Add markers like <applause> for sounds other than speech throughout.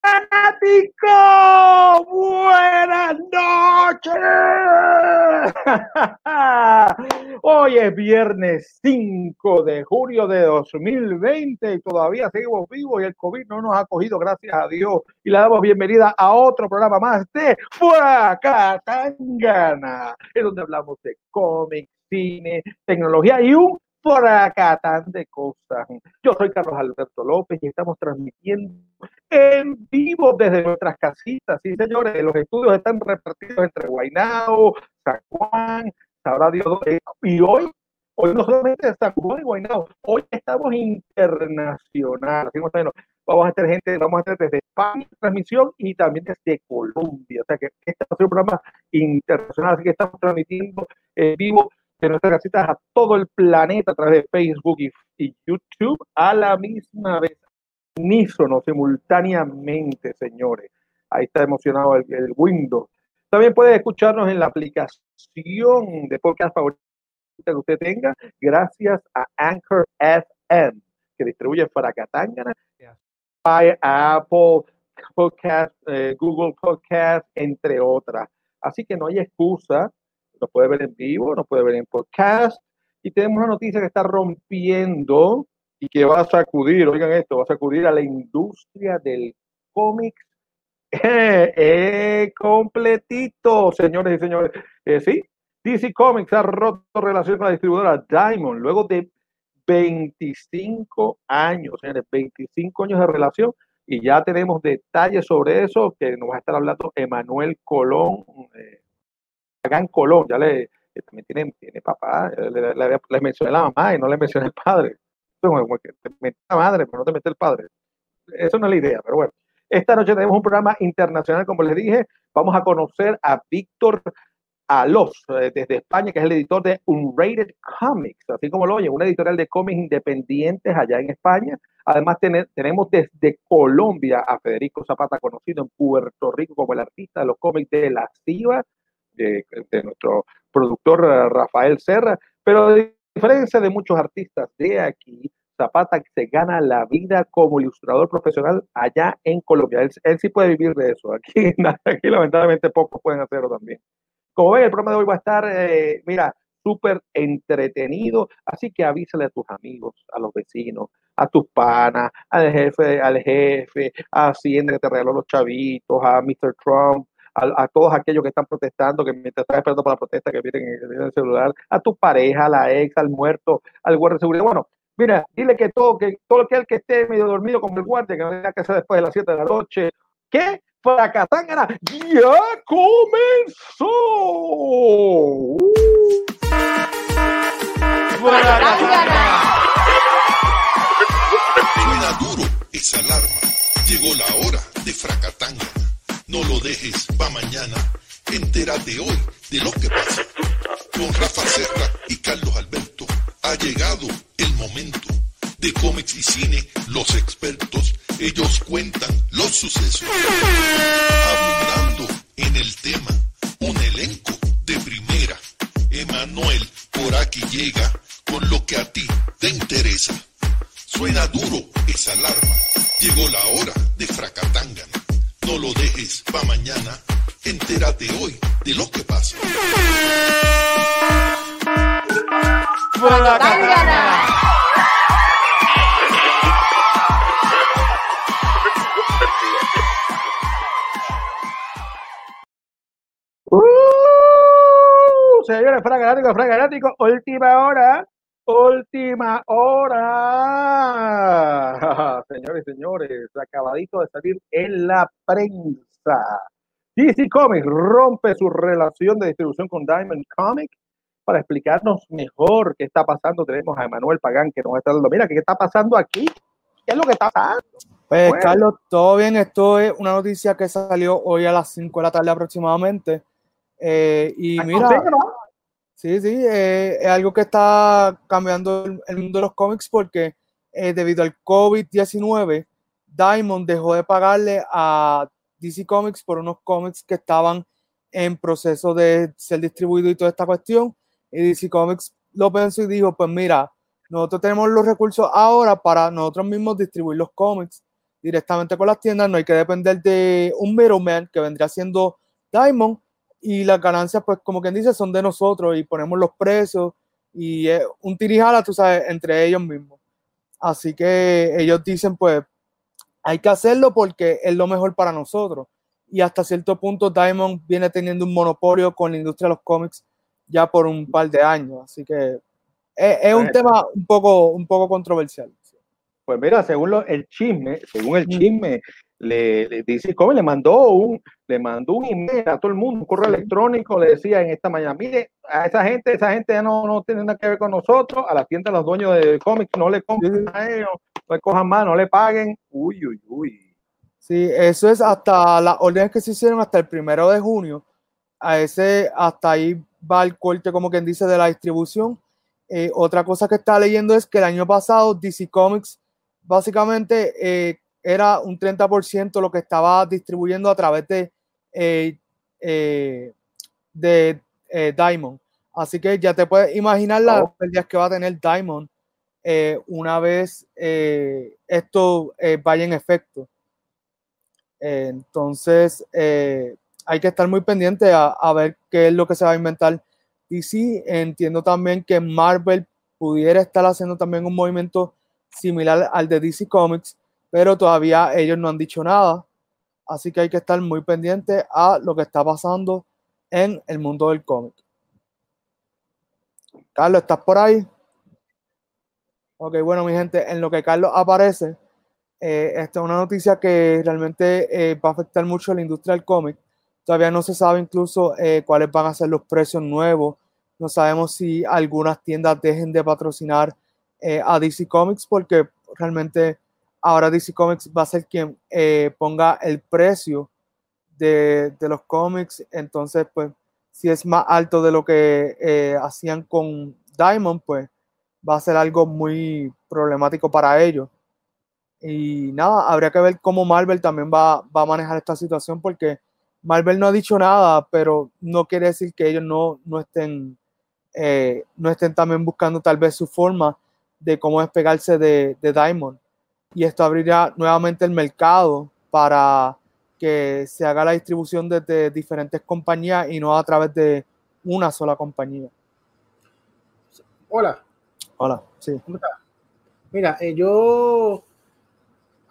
fanático! Buenas noches. <laughs> Hoy es viernes 5 de julio de 2020 y todavía seguimos vivos y el COVID no nos ha cogido, gracias a Dios. Y le damos bienvenida a otro programa más de Fuacatangana, en donde hablamos de cómics, cine, tecnología y un por acá tan de cosas. Yo soy Carlos Alberto López y estamos transmitiendo en vivo desde nuestras casitas. Sí, señores, los estudios están repartidos entre Guaynao, San Juan, sabrá Dios Y hoy, hoy no solamente San Juan y Guaynao, hoy estamos internacional. Vamos a tener gente, vamos a tener desde España transmisión y también desde Colombia. O sea que este es un programa internacional, así que estamos transmitiendo en vivo de nuestras casitas a todo el planeta a través de Facebook y, YouTube a la misma vez, unísono, simultáneamente, señores. Ahí está emocionado el, Windows. También puede escucharnos en la aplicación de podcast favorita que usted tenga, gracias a Anchor FM, que distribuye para Katangana, Apple Podcast, eh, Google Podcast, entre otras. Así que no hay excusa nos puede ver en vivo, nos puede ver en podcast. Y tenemos una noticia que está rompiendo y que va a sacudir, oigan esto, va a sacudir a la industria del cómic eh, completito, señores y señores. Eh, sí, DC Comics ha roto relación con la distribuidora Diamond luego de 25 años, señores, 25 años de relación y ya tenemos detalles sobre eso que nos va a estar hablando Emanuel Colón, eh, acá en Colón, ya le, también tiene, tiene papá, le, mencioné la mamá y no le mencioné el padre. Como que te mete la madre, pero no te mete el padre. Eso no es la idea, pero bueno. Esta noche tenemos un programa internacional, como les dije. Vamos a conocer a Víctor Alos, eh, desde España, que es el editor de Unrated Comics, así como lo oye, una editorial de cómics independientes allá en España. Además, tenemos desde Colombia a Federico Zapata, conocido en Puerto Rico como el artista de los cómics de la CIVA, de, nuestro productor eh, Rafael Serra, pero a diferencia de muchos artistas de aquí, Zapata se gana la vida como ilustrador profesional allá en Colombia. Él, sí puede vivir de eso. Aquí, <laughs> aquí lamentablemente pocos pueden hacerlo también. Como ven, el programa de hoy va a estar, eh, mira, súper entretenido, así que avísale a tus amigos, a los vecinos, a tus panas, al jefe, al jefe, a Hacienda que te regaló los chavitos, a Mr. Trump, a, todos aquellos que están protestando, que mientras están esperando para la protesta, que vienen en, el celular, a tu pareja, a la ex, al muerto, al guardia de seguridad. Bueno, mira, dile que todo, que todo aquel que esté medio dormido como el guardia, que no tenga que hacer después de las 7 de la noche, que Fracatangana ya comenzó. Suena duro esa alarma. Llegó la hora de Fracatangana. No lo dejes pa' mañana. Entérate hoy de lo que pasa. Con Rafa Serra y Carlos Alberto ha llegado el momento. De cómics y cine, los expertos, ellos cuentan los sucesos. Abundando en el tema, un elenco de primera. Emanuel por aquí llega con lo que a ti te interesa. Suena duro esa alarma. Llegó la hora de Fracatangana. Pa' mañana. Entérate hoy de lo que pasa. Uh, señores, Frank Galáctico, Frank Galáctico, última hora Última hora. <laughs> Señores y señores, acabadito de salir en la prensa. DC Comics rompe su relación de distribución con Diamond Comics para explicarnos mejor qué está pasando. Tenemos a Emanuel Pagán que nos está dando. Mira, ¿qué está pasando aquí? ¿Qué es lo que está pasando? Pues, Carlos, todo bien. Esto es una noticia que salió hoy a las 5 de la tarde aproximadamente. Eh, y mira, Sí, sí, eh, es algo que está cambiando el, mundo de los cómics porque eh, debido al COVID-19, Diamond dejó de pagarle a DC Comics por unos cómics que estaban en proceso de ser distribuidos y toda esta cuestión. Y DC Comics lo pensó y dijo, pues mira, nosotros tenemos los recursos ahora para nosotros mismos distribuir los cómics. directamente con las tiendas, no hay que depender de un middleman que vendría siendo Diamond y las ganancias, pues como quien dice, son de nosotros y ponemos los precios y es un tirijala, tú sabes, entre ellos mismos. Así que ellos dicen, pues, hay que hacerlo porque es lo mejor para nosotros. Y hasta cierto punto Diamond viene teniendo un monopolio con la industria de los cómics ya por un par de años. Así que es, un tema un poco, un poco controversial. Pues mira, según el chisme, según el chisme, le, dice cómo le mandó un le mandó un email a todo el mundo, un correo electrónico, le decía en esta mañana, mire, a esa gente, esa gente ya no, no tiene nada que ver con nosotros, a la tienda los dueños de cómics no le compren a ellos, le cojan más, no le paguen. Uy, uy, uy. Sí, eso es hasta las órdenes que se hicieron hasta el primero de junio. A ese, hasta ahí va el corte, como quien dice, de la distribución. Eh, otra cosa que está leyendo es que el año pasado DC Comics básicamente eh, era un 30% lo que estaba distribuyendo a través de, eh, de Diamond. Así que ya te puedes imaginar las oh. pérdidas que va a tener Diamond una vez esto vaya en efecto. entonces, hay que estar muy pendiente a, a, ver qué es lo que se va a inventar. Y sí, entiendo también que Marvel pudiera estar haciendo también un movimiento similar al de DC Comics, pero todavía ellos no han dicho nada. Así que hay que estar muy pendiente a lo que está pasando en el mundo del cómic. Carlos, ¿estás por ahí? Ok, bueno, mi gente, en lo que Carlos aparece, eh, esta es una noticia que realmente eh, va a afectar mucho a la industria del cómic. Todavía no se sabe incluso eh, cuáles van a ser los precios nuevos. No sabemos si algunas tiendas dejen de patrocinar a DC Comics porque realmente ahora DC Comics va a ser quien ponga el precio de, los cómics. Entonces, pues, si es más alto de lo que hacían con Diamond, pues va a ser algo muy problemático para ellos. Y nada, habría que ver cómo Marvel también va, a manejar esta situación porque Marvel no ha dicho nada, pero no quiere decir que ellos no, no estén, no estén también buscando tal vez su forma de cómo despegarse de, de Diamond. Y esto abrirá nuevamente el mercado para que se haga la distribución desde diferentes compañías y no a través de una sola compañía. Hola. Hola, sí. Mira, eh, yo.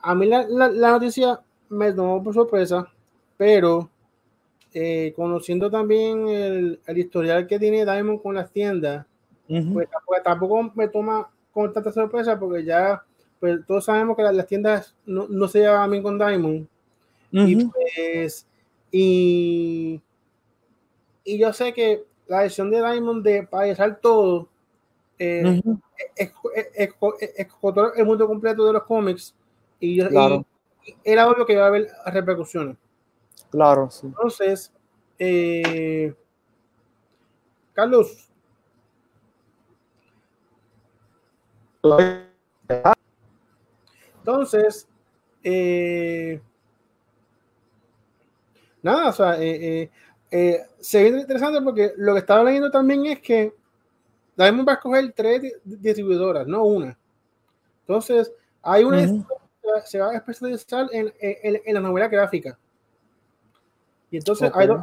A mí la, noticia me tomó por sorpresa, pero eh, conociendo también el, historial que tiene Diamond con las tiendas, pues tampoco me toma con tanta sorpresa porque ya pues, todos sabemos que las, tiendas no, no, se llevan bien con Diamond. Y pues, y, y yo sé que la decisión de Diamond de pagar todo eh, el mundo completo de los cómics y, era obvio que iba a haber repercusiones. Claro, sí. Entonces, eh, Carlos, Entonces, eh, nada, o sea, eh, se ve interesante porque lo que estaba leyendo también es que Diamond va a escoger tres distribuidoras, no una. Entonces, hay una que se va a especializar en, en, la novela gráfica. Y entonces hay, dos,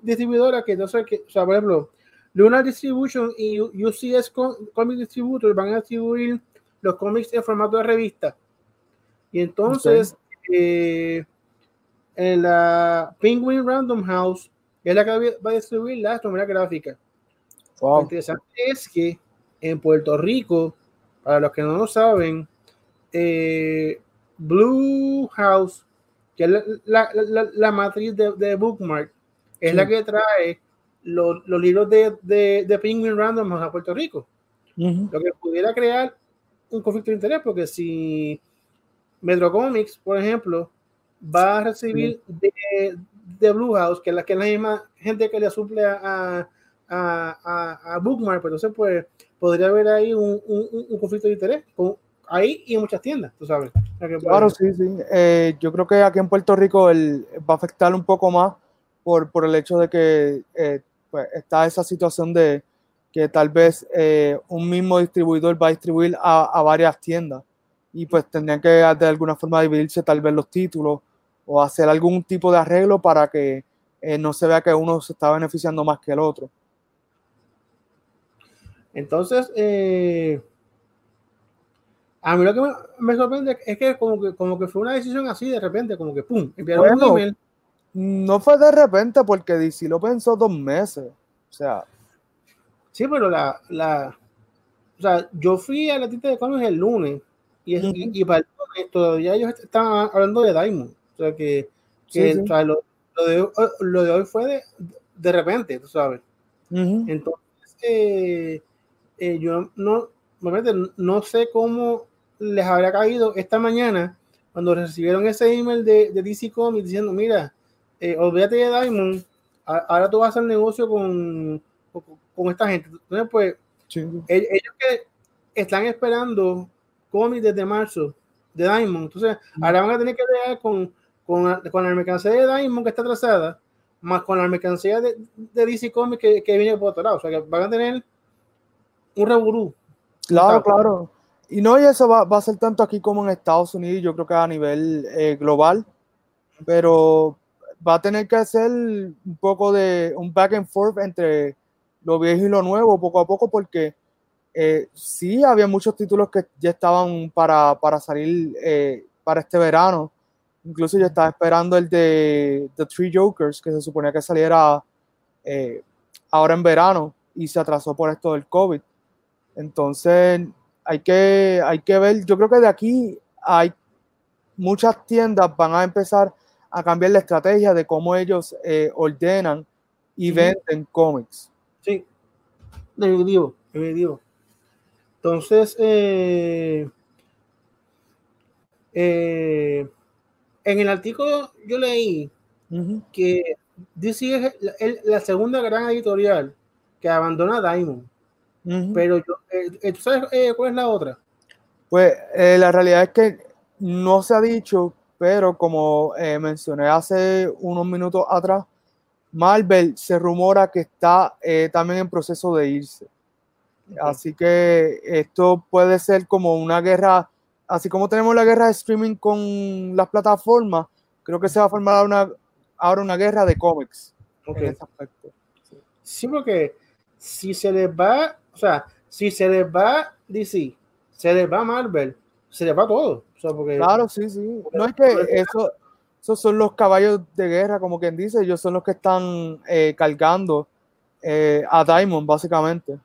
distribuidoras que entonces, que, o sea, por ejemplo, Luna Distribution y UCS Comic Distributor van a distribuir los cómics en formato de revista. Y entonces, eh, en la Penguin Random House es la que va a distribuir la novela gráfica. Lo interesante es que en Puerto Rico, para los que no lo saben, eh, Blue House, que es la, matriz de, Bookmark, es la que trae los, libros de, de, Penguin Random a Puerto Rico. Lo que pudiera crear un conflicto de interés, porque si Metro Comics, por ejemplo, va a recibir de, de, Blue House, que es, la, que es la misma gente que le suple a, a, a, Bookmark, pues entonces pues podría haber ahí un, un, conflicto de interés ahí y en muchas tiendas, tú sabes. claro, sí, sí. Eh, yo creo que aquí en Puerto Rico el, va a afectar un poco más por, por el hecho de que eh, pues está esa situación de que tal vez eh, un mismo distribuidor va a distribuir a, varias tiendas. y pues tendrían que de alguna forma dividirse tal vez los títulos o hacer algún tipo de arreglo para que eh, no se vea que uno se está beneficiando más que el otro. Entonces, eh, a mí lo que me, sorprende es que como, que como que fue una decisión así de repente, como que pum, enviaron un email. No fue de repente porque DC lo pensó dos meses. O sea. Sí, pero la, la o sea, yo fui a la tienda de cómics el lunes y, y, para el lunes todavía ellos estaban hablando de Diamond. O sea, que, que O sea, lo, lo, de, lo, de, hoy fue de, de repente, tú sabes. Entonces, eh, eh, yo no, no sé cómo les habrá caído esta mañana cuando recibieron ese email de, de DC Comics diciendo, mira, eh, olvídate de Diamond, ahora tú vas a hacer negocio con, con, esta gente. Entonces, pues, ellos que están esperando cómics desde marzo de Diamond, entonces ahora van a tener que ver con, con, con, la mercancía de Diamond que está atrasada, más con la mercancía de, de DC Comics que, que, viene por otro lado. O sea, que van a tener un revolú. Claro, claro. Y no, y eso va, va, a ser tanto aquí como en Estados Unidos, yo creo que a nivel eh, global, pero va a tener que hacer un poco de un back and forth entre lo viejo y lo nuevo poco a poco, porque eh, sí había muchos títulos que ya estaban para, para salir eh, para este verano. Incluso yo estaba esperando el de The Three Jokers, que se suponía que saliera ahora en verano y se atrasó por esto del COVID. Entonces, hay que, hay que ver, yo creo que de aquí hay muchas tiendas van a empezar a cambiar la estrategia de cómo ellos eh, ordenan y venden cómics. Sí, definitivo, definitivo. Entonces, eh, eh, en el artículo yo leí que DC es la segunda gran editorial que abandona Diamond. Pero yo, eh, ¿tú sabes eh, cuál es la otra? Pues eh, la realidad es que no se ha dicho, pero como mencioné hace unos minutos atrás, Marvel se rumora que está también en proceso de irse. Así que esto puede ser como una guerra, así como tenemos la guerra de streaming con las plataformas, creo que se va a formar una, ahora una guerra de cómics. En ese aspecto. Sí, porque si se les va o sea, si se les va DC, se les va Marvel, se les va todo. claro, sí, sí. No es que eso, esos son los caballos de guerra, como quien dice, ellos son los que están eh, cargando eh, a Diamond, básicamente.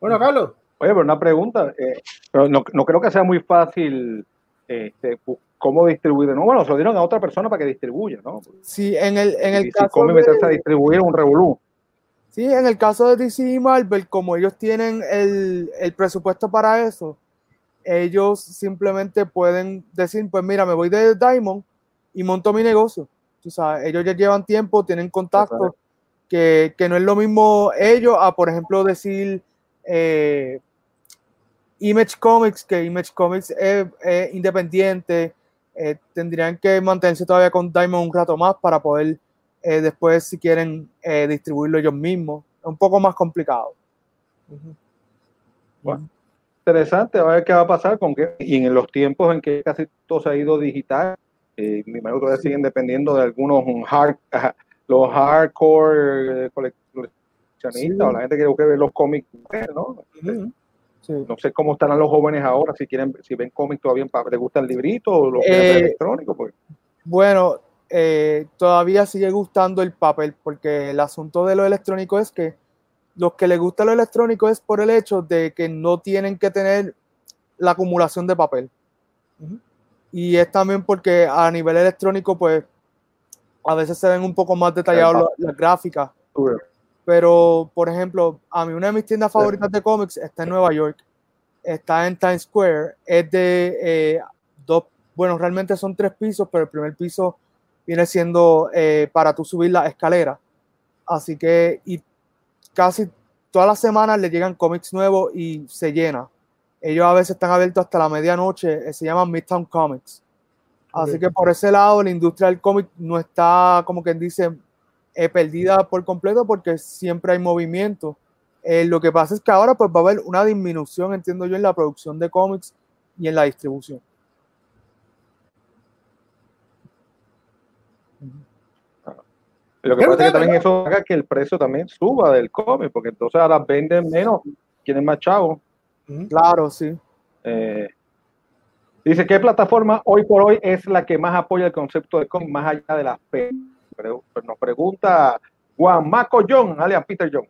Bueno, Carlos. Oye, pero una pregunta, eh, pero no, no, creo que sea muy fácil este, cómo distribuir. No, bueno, se lo dieron a otra persona para que distribuya, ¿no? Sí, en el, en el caso. de... meterse a distribuir un revolú. Sí, en el caso de DC y Marvel, como ellos tienen el, el, presupuesto para eso, ellos simplemente pueden decir, pues mira, me voy de Diamond y monto mi negocio. Tú sabes, ellos ya llevan tiempo, tienen contacto, que, que, no es lo mismo ellos a, por ejemplo, decir eh, Image Comics, que Image Comics es, independiente, eh, tendrían que mantenerse todavía con Diamond un rato más para poder eh, después si quieren eh, distribuirlo ellos mismos. Es un poco más complicado. Bueno, interesante, a ver qué va a pasar con que, y en los tiempos en que casi todo se ha ido digital, eh, mi que todavía siguen dependiendo de algunos hard, los hardcore coleccionistas o la gente que quiere ver los cómics, ¿no? No sé cómo estarán los jóvenes ahora, si quieren, si ven cómics todavía, ¿les gusta el librito o lo electrónico? Pues. Bueno, eh, todavía sigue gustando el papel, porque el asunto de lo electrónico es que los que les gusta lo electrónico es por el hecho de que no tienen que tener la acumulación de papel. Y es también porque a nivel electrónico, pues, a veces se ven un poco más detallados las gráficas. Pero, por ejemplo, a mí una de mis tiendas favoritas de cómics está en Nueva York. Está en Times Square. Es de eh, dos, bueno, realmente son tres pisos, pero el primer piso viene siendo eh, para tú subir la escalera. Así que, y casi todas las semanas le llegan cómics nuevos y se llena. Ellos a veces están abiertos hasta la medianoche, eh, se llaman Midtown Comics. Así que por ese lado, la industria del cómic no está, como quien dice, eh, perdida por completo porque siempre hay movimiento. lo que pasa es que ahora pues va a haber una disminución, entiendo yo, en la producción de cómics y en la distribución. Lo que pasa es que también eso haga que el precio también suba del cómic, porque entonces ahora venden menos, tienen más chavos. Claro, sí. Eh, dice, ¿qué plataforma hoy por hoy es la que más apoya el concepto de cómic más allá de las P? Nos pregunta Juan Maco John, alias Peter John.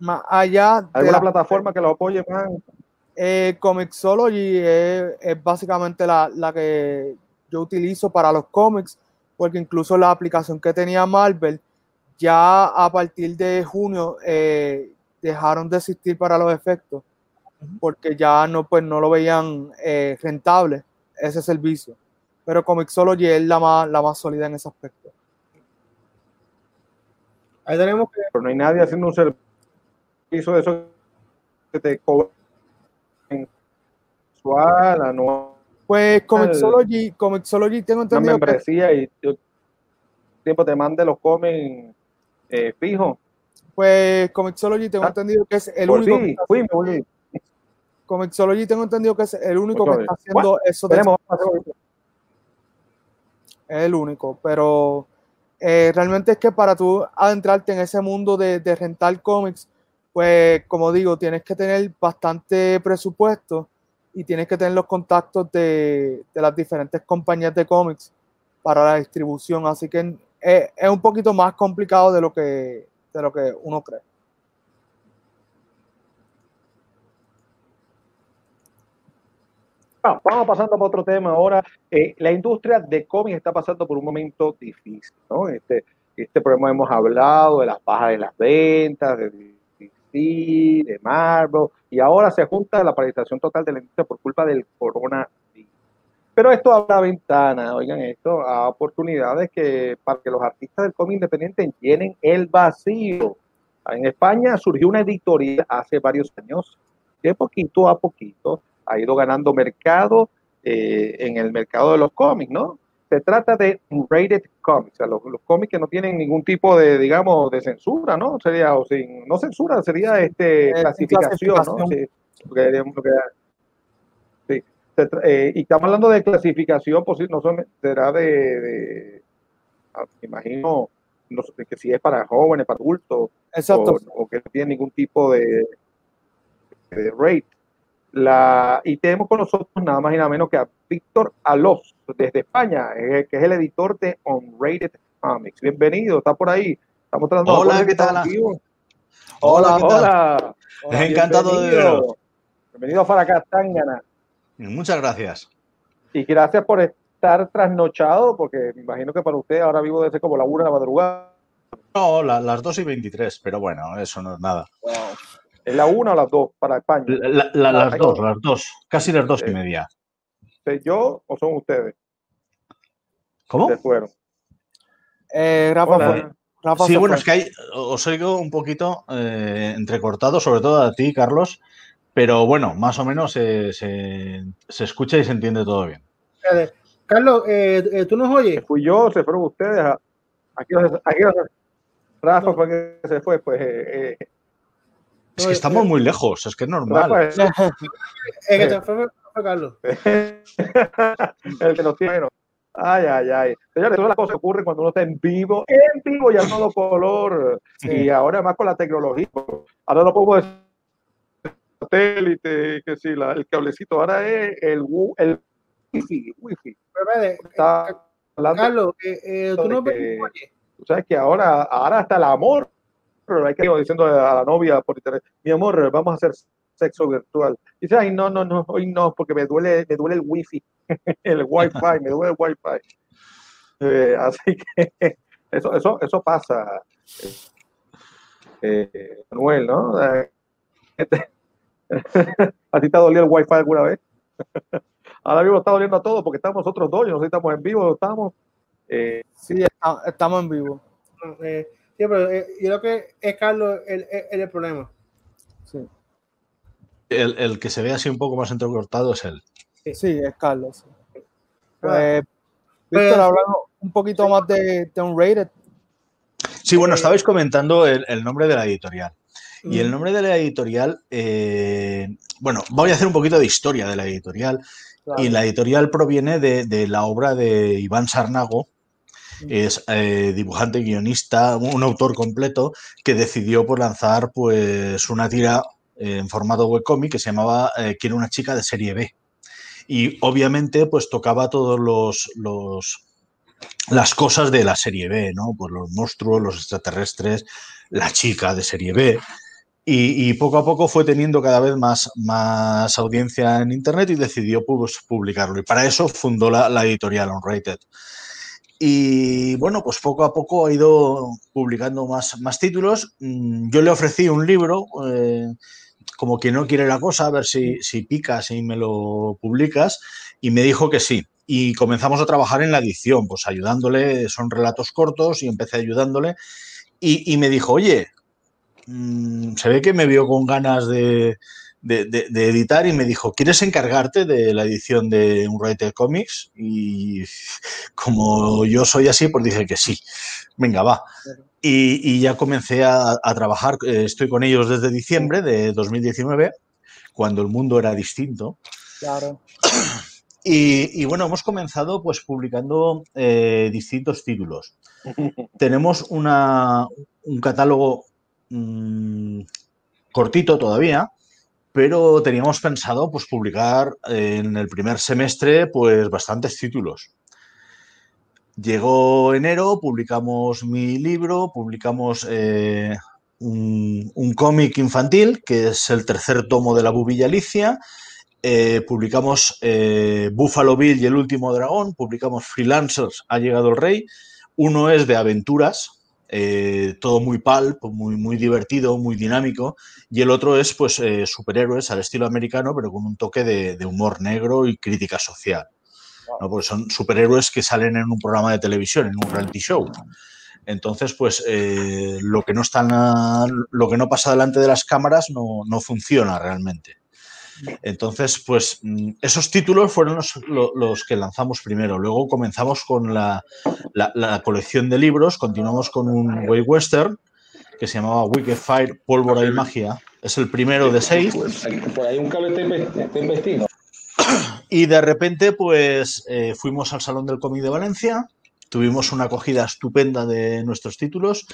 Más allá de ¿Alguna la plataforma que lo apoye más? Eh, Comixology es, es básicamente la, la, que yo utilizo para los cómics, porque incluso la aplicación que tenía Marvel, ya a partir de junio eh, dejaron de existir para los efectos, porque ya no, pues, no lo veían eh, rentable ese servicio. Pero Comixology es la más, la más sólida en ese aspecto. Ahí tenemos que... Pero no hay nadie haciendo un servicio de eso que te cobra mensual, anual pues Comixology, Comixology tengo entendido. Una membresía y yo tiempo te mande los comen eh, fijos. Pues Comixology tengo ah, entendido que es el único. Sí, que Comixology tengo entendido que es el único que está haciendo eso. De es el único, pero eh, realmente es que para tú adentrarte en ese mundo de, de rentar cómics, pues como digo, tienes que tener bastante presupuesto y tienes que tener los contactos de, las diferentes compañías de cómics para la distribución. Así que es, un poquito más complicado de lo que, de lo que uno cree. vamos pasando a otro tema ahora. Eh, la industria de cómics está pasando por un momento difícil, ¿no? Este, este problema hemos hablado de las bajas de las ventas, de de Marvel, y ahora se junta la paralización total de la industria por culpa del coronavirus. Pero esto abre la ventana, oigan esto, a oportunidades que para que los artistas del cómic independiente llenen el vacío. En España surgió una editorial hace varios años que poquito a poquito ha ido ganando mercado eh, en el mercado de los cómics, ¿no? se trata de rated comics, o sea, los, cómics que no tienen ningún tipo de, digamos, de censura, ¿no? Sería, o sin, no censura, sería este, clasificación, ¿no? Sí, sí. Eh, y estamos hablando de clasificación, pues no son, será de, de ah, imagino, no que si es para jóvenes, para adultos, Exacto. O, que no tiene ningún tipo de, de rate. La, y tenemos con nosotros nada más y nada menos que a Víctor Alos, desde España, eh, que es el editor de Unrated Comics. Bienvenido, está por ahí. Estamos tratando Hola, ¿qué tal? Hola, hola. hola. Encantado de veros. Bienvenido a Faracastangana. Muchas gracias. Y gracias por estar trasnochado, porque me imagino que para usted ahora vivo desde como la una de la madrugada. No, las 2 y 23, pero bueno, eso no es nada. ¿Es la una o las dos para España? las dos, las dos, casi las dos y media. yo o son ustedes? ¿Cómo? fueron. Eh, Rafa, sí, bueno, es que hay, os oigo un poquito eh, entrecortado, sobre todo a ti, Carlos, pero bueno, más o menos se, escucha y se entiende todo bien. Carlos, eh, ¿tú nos oyes? Fui yo, se fueron ustedes. Aquí, aquí Rafa fue que se fue, pues es que estamos muy lejos, es que es normal. Es que fue Carlos. <laughs> El que nos tiene. Ay, ay, ay. Señores, todas las cosas ocurren cuando uno está en vivo, en vivo y a todo color. Y ahora más con la tecnología. Ahora no podemos decir satélite, que sí, la, el cablecito. Ahora es el, el wifi. wifi. Está Carlos, eh, eh, tú no que, Tú sabes que ahora, ahora hasta el amor hay que ir diciendo a la novia por internet, mi amor, vamos a hacer sexo virtual. Y dice, ay, no, no, no, hoy no, porque me duele, me duele el wifi, <laughs> el wifi, me duele el wifi. Eh, <laughs> así que eso, eso, eso pasa, eh, Manuel, ¿no? <laughs> ¿A ti te ha dolido el wifi alguna vez? Ahora mismo está doliendo a todos porque estamos nosotros dos, no sé si estamos en vivo, estamos. Eh, sí, estamos en vivo. Eh, Sí, pero eh, yo creo que es Carlos el, el, problema. Sí. El, el, que se ve así un poco más entrecortado es él. Sí, es Carlos. Pues, Víctor, hablando un poquito más de, de Unrated. Sí, bueno, eh, estabais comentando el, el, nombre de la editorial. Y el nombre de la editorial, eh, bueno, voy a hacer un poquito de historia de la editorial. Y la editorial proviene de, la obra de Iván Sarnago, es eh, dibujante, guionista, un autor completo que decidió por pues, lanzar pues una tira en formato webcomic que se llamaba eh, Quiero una chica de serie B. Y obviamente pues tocaba todos los, los las cosas de la serie B, ¿no? Pues los monstruos, los extraterrestres, la chica de serie B. Y, poco a poco fue teniendo cada vez más, más audiencia en Internet y decidió pues, publicarlo. Y para eso fundó la, editorial Unrated. Y bueno, pues poco a poco ha ido publicando más, más títulos. Mm, yo le ofrecí un libro, eh, como que no quiere la cosa, a ver si, si picas y me lo publicas. Y me dijo que sí y comenzamos a trabajar en la edición, pues ayudándole, son relatos cortos y empecé ayudándole y, me dijo, oye, mm, se ve que me vio con ganas de, editar y me dijo, ¿quieres encargarte de la edición de un writer Comics? Y como yo soy así, pues dije que sí, venga, va. Y, ya comencé a, a, trabajar, eh, estoy con ellos desde diciembre de 2019, cuando el mundo era distinto. Claro. Y, bueno, hemos comenzado pues publicando eh, distintos títulos. <laughs> Tenemos una, un catálogo mm, cortito todavía, pero teníamos pensado pues publicar en el primer semestre pues bastantes títulos. Llegó enero, publicamos mi libro, publicamos eh, un, cómic infantil, que es el tercer tomo de la Bubilla Alicia, eh, publicamos eh, Buffalo Bill y el último dragón, publicamos Freelancers, ha llegado el rey. Uno es de aventuras, eh, todo muy pulp, muy, muy divertido, muy dinámico. Y el otro es pues superhéroes al estilo americano, pero con un toque de, humor negro y crítica social. Porque son superhéroes que salen en un programa de televisión, en un reality show. Entonces, pues lo que no está, lo que no pasa delante de las cámaras no, no funciona realmente. Entonces, pues mm, esos títulos fueron los, que lanzamos primero. Luego comenzamos con la, colección de libros, continuamos con un Way Western que se llamaba Wicked Fire, Pólvora y Magia. Es el primero de seis. Por ahí un cable está investido. <clears throat> Y de repente, pues eh, fuimos al Salón del Cómic de Valencia, tuvimos una acogida estupenda de nuestros títulos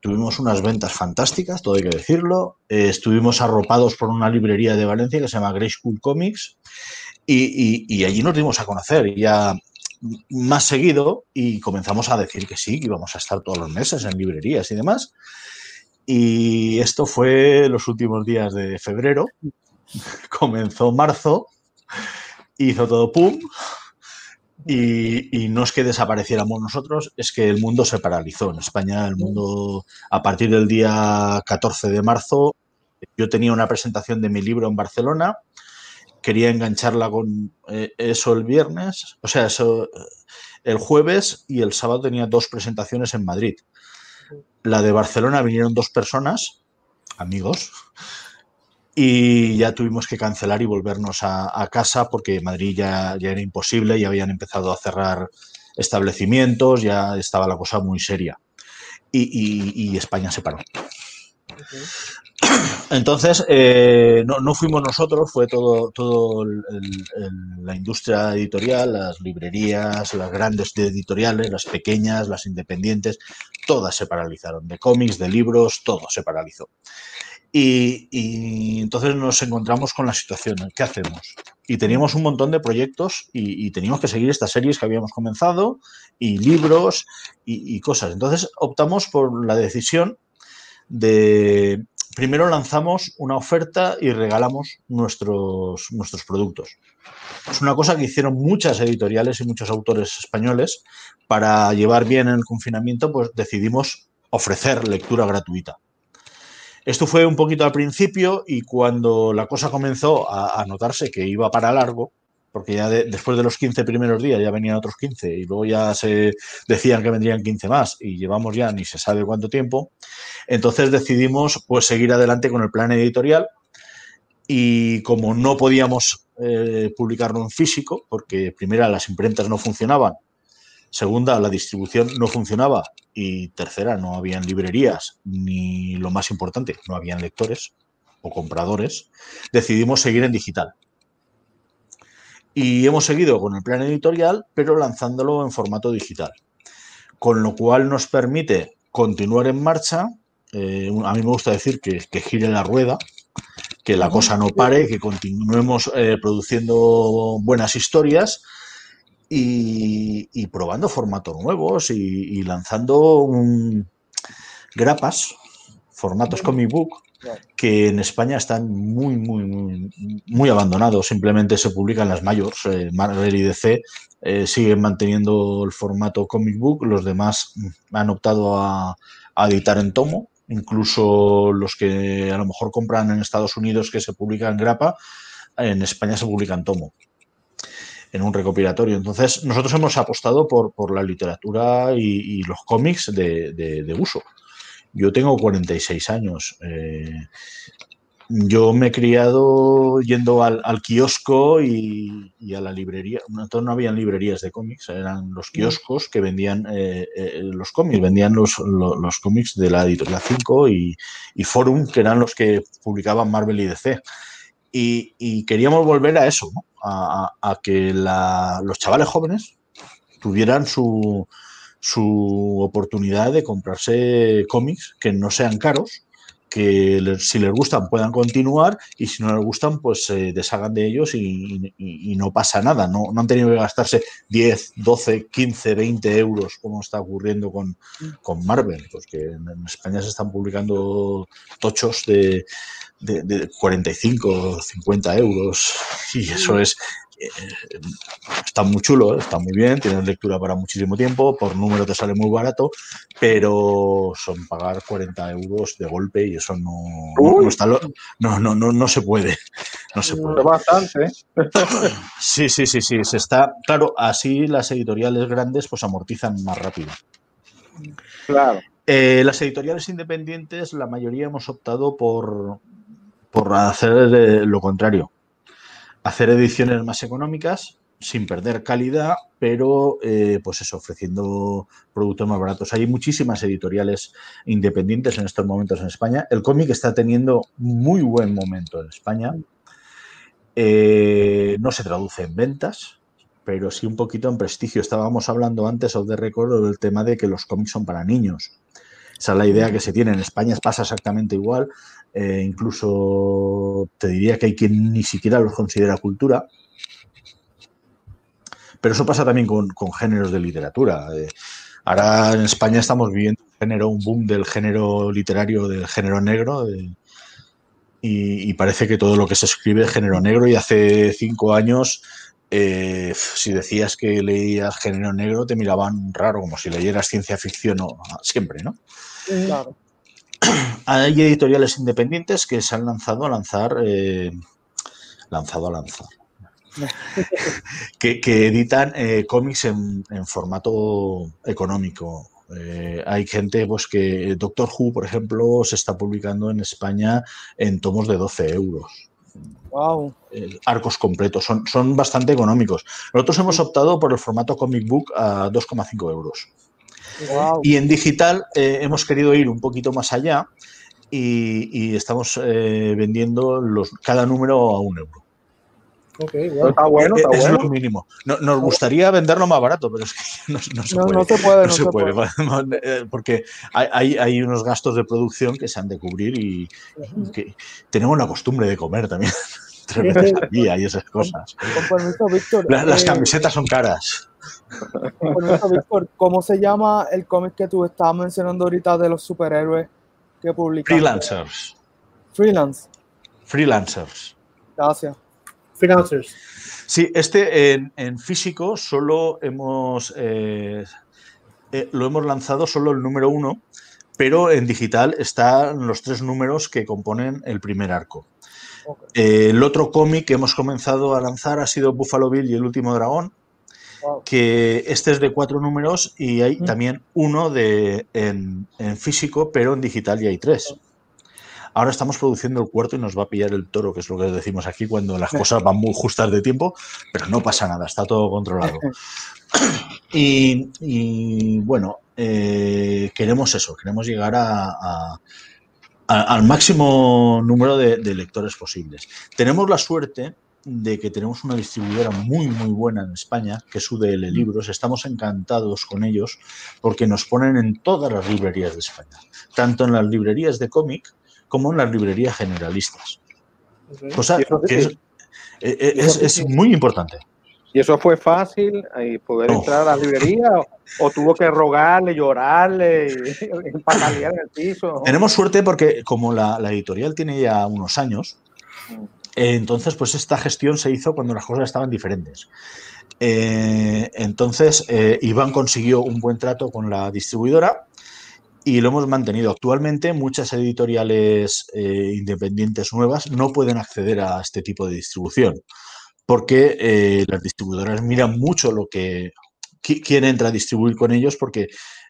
Tuvimos unas ventas fantásticas, todo hay que decirlo. Eh, estuvimos arropados por una librería de Valencia que se llama Grey School Comics y, allí nos dimos a conocer ya más seguido y comenzamos a decir que sí, que íbamos a estar todos los meses en librerías y demás. Y esto fue los últimos días de febrero. <laughs> Comenzó marzo, hizo todo pum, y, no es que desapareciéramos nosotros, es que el mundo se paralizó. En España, el mundo, a partir del día 14 de marzo, yo tenía una presentación de mi libro en Barcelona, quería engancharla con eh, eso el viernes, o sea, eso el jueves y el sábado tenía dos presentaciones en Madrid. La de Barcelona vinieron dos personas, amigos, y ya tuvimos que cancelar y volvernos a, casa porque Madrid ya, ya, era imposible, ya habían empezado a cerrar establecimientos, ya estaba la cosa muy seria. Y, España se paró. Entonces, eh, no, fuimos nosotros, fue todo, todo la industria editorial, las librerías, las grandes editoriales, las pequeñas, las independientes, todas se paralizaron, de cómics, de libros, todo se paralizó. Y, entonces nos encontramos con la situación, ¿qué hacemos? Y teníamos un montón de proyectos y, teníamos que seguir estas series que habíamos comenzado y libros y, cosas. Entonces optamos por la decisión de, primero lanzamos una oferta y regalamos nuestros, nuestros productos. Es una cosa que hicieron muchas editoriales y muchos autores españoles. Para llevar bien el confinamiento, pues decidimos ofrecer lectura gratuita. Esto fue un poquito al principio y cuando la cosa comenzó a, notarse que iba para largo, porque ya después de los 15 primeros días ya venían otros 15 y luego ya se decían que vendrían 15 más y llevamos ya ni se sabe cuánto tiempo, entonces decidimos pues seguir adelante con el plan editorial y como no podíamos eh, publicarlo en físico, porque primero las imprentas no funcionaban Segunda, la distribución no funcionaba. Y tercera, no habían librerías, ni lo más importante, no habían lectores o compradores. Decidimos seguir en digital. Y hemos seguido con el plan editorial, pero lanzándolo en formato digital. Con lo cual nos permite continuar en marcha. Eh, a mí me gusta decir que, que gire la rueda, que la cosa no pare, que continuemos eh, produciendo buenas historias y, probando formatos nuevos y, lanzando grapas, formatos comic book, que en España están muy, muy, muy, muy abandonados. Simplemente se publican las mayores. Eh, Marvel y DC eh, siguen manteniendo el formato comic book. Los demás han optado a, editar en tomo. Incluso los que a lo mejor compran en Estados Unidos que se publican grapa, en España se publican tomo en un recopilatorio. Entonces, nosotros hemos apostado por, por la literatura y, los cómics de, uso. Yo tengo 46 años. Eh, yo me he criado yendo al, kiosco y, a la librería. Entonces no habían librerías de cómics, eran los kioscos que vendían eh, eh, los cómics, vendían los, los, cómics de la editorial 5 y, y, Forum, que eran los que publicaban Marvel y DC. Y, queríamos volver a eso, a, que los chavales jóvenes tuvieran su, su oportunidad de comprarse cómics que no sean caros, que si les gustan puedan continuar y si no les gustan pues se deshagan de ellos y, no pasa nada. No, no, han tenido que gastarse 10, 12, 15, 20 euros como está ocurriendo con, con Marvel, pues que en España se están publicando tochos de, de, de 45, 50 euros y eso es eh, está muy chulo, ¿eh? está muy bien, tienes lectura para muchísimo tiempo, por número te sale muy barato, pero son pagar 40 euros de golpe y eso no, no, no, no, no, se puede. No se puede. Bastante. ¿eh? <laughs> Sí, sí, sí, sí. Se está, claro, así las editoriales grandes pues amortizan más rápido. Claro. las editoriales independientes, la mayoría hemos optado por, por hacer lo contrario hacer ediciones más económicas sin perder calidad, pero eh, pues eso, ofreciendo productos más baratos. Hay muchísimas editoriales independientes en estos momentos en España. El cómic está teniendo muy buen momento en España. Eh, no se traduce en ventas, pero sí un poquito en prestigio. Estábamos hablando antes, of the record, del tema de que los cómics son para niños. Esa es la idea que se tiene. En España pasa exactamente igual. Eh, incluso te diría que hay quien ni siquiera los considera cultura. Pero eso pasa también con, géneros de literatura. Eh, ahora en España estamos viviendo un género, un boom del género literario, del género negro. y, y, parece que todo lo que se escribe es género negro. Y hace cinco años eh, si decías que leías género negro, te miraban raro, como si leyeras ciencia ficción o, siempre, ¿no? Claro. <clears throat> Hay editoriales independientes que se han lanzado a lanzar, eh, lanzado a lanzar, <laughs> que, editan eh, cómics en, formato económico. hay gente pues que Doctor Who, por ejemplo, se está publicando en España en tomos de 12 euros. Wow. Eh, arcos completos, son, son bastante económicos. Nosotros hemos optado por el formato comic book a 2,5 euros. Y en digital eh, hemos querido ir un poquito más allá y, estamos eh, vendiendo los, cada número a un euro. Okay, Está bueno, está es bueno. lo mínimo. nos gustaría venderlo más barato, pero es que <laughs> no, se puede. No se puede, no se puede. <laughs> Porque hay, hay, unos gastos de producción que se han de cubrir y, que tenemos la costumbre de comer también <laughs> tres veces al día y esas cosas. las, eh, camisetas son caras. Víctor, ¿cómo se llama el cómic que tú estabas mencionando ahorita de los superhéroes que publican? Freelancers. Freelance. Freelancers. Gracias. Freelancers. Sí, este en, físico solo hemos eh, eh, lo hemos lanzado solo el número uno, pero en digital están los tres números que componen el primer arco. Eh, el otro cómic que hemos comenzado a lanzar ha sido Buffalo Bill y el último dragón, que este es de cuatro números y hay mm. también uno de, en, físico, pero en digital ya hay tres. Ahora estamos produciendo el cuarto y nos va a pillar el toro, que es lo que decimos aquí cuando las cosas van muy justas de tiempo, pero no pasa nada, está todo controlado. Y, bueno, eh, queremos eso, queremos llegar a al máximo número de, lectores posibles. Tenemos la suerte de que tenemos una distribuidora muy, muy buena en España, que es UDL Libros. Estamos encantados con ellos porque nos ponen en todas las librerías de España, tanto en las librerías de cómic como en las librerías generalistas. Cosa que es, eh, es, muy importante. ¿Y eso fue fácil eh, poder entrar a la librería o, tuvo que rogarle, llorarle, <laughs> empatalear en el piso? Tenemos suerte porque como la, la, editorial tiene ya unos años, entonces pues esta gestión se hizo cuando las cosas estaban diferentes. Eh, entonces Iván consiguió un buen trato con la distribuidora y lo hemos mantenido. Actualmente muchas editoriales independientes nuevas no pueden acceder a este tipo de distribución porque eh, las distribuidoras miran mucho lo que quién entra a distribuir con ellos porque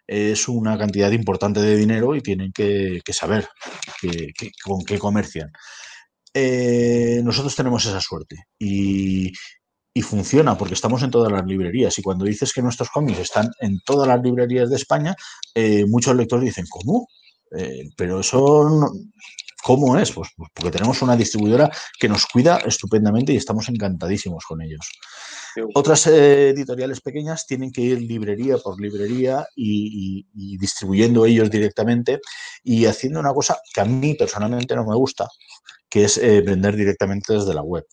es una cantidad importante de dinero y tienen que, saber con qué comercian. Eh, nosotros tenemos esa suerte y, funciona porque estamos en todas las librerías y cuando dices que nuestros cómics están en todas las librerías de España, eh, muchos lectores dicen, ¿cómo? pero eso no, ¿Cómo es? Pues, pues, porque tenemos una distribuidora que nos cuida estupendamente y estamos encantadísimos con ellos. Otras eh, editoriales pequeñas tienen que ir librería por librería y, distribuyendo ellos directamente y haciendo una cosa que a mí personalmente no me gusta, que es eh, vender directamente desde la web.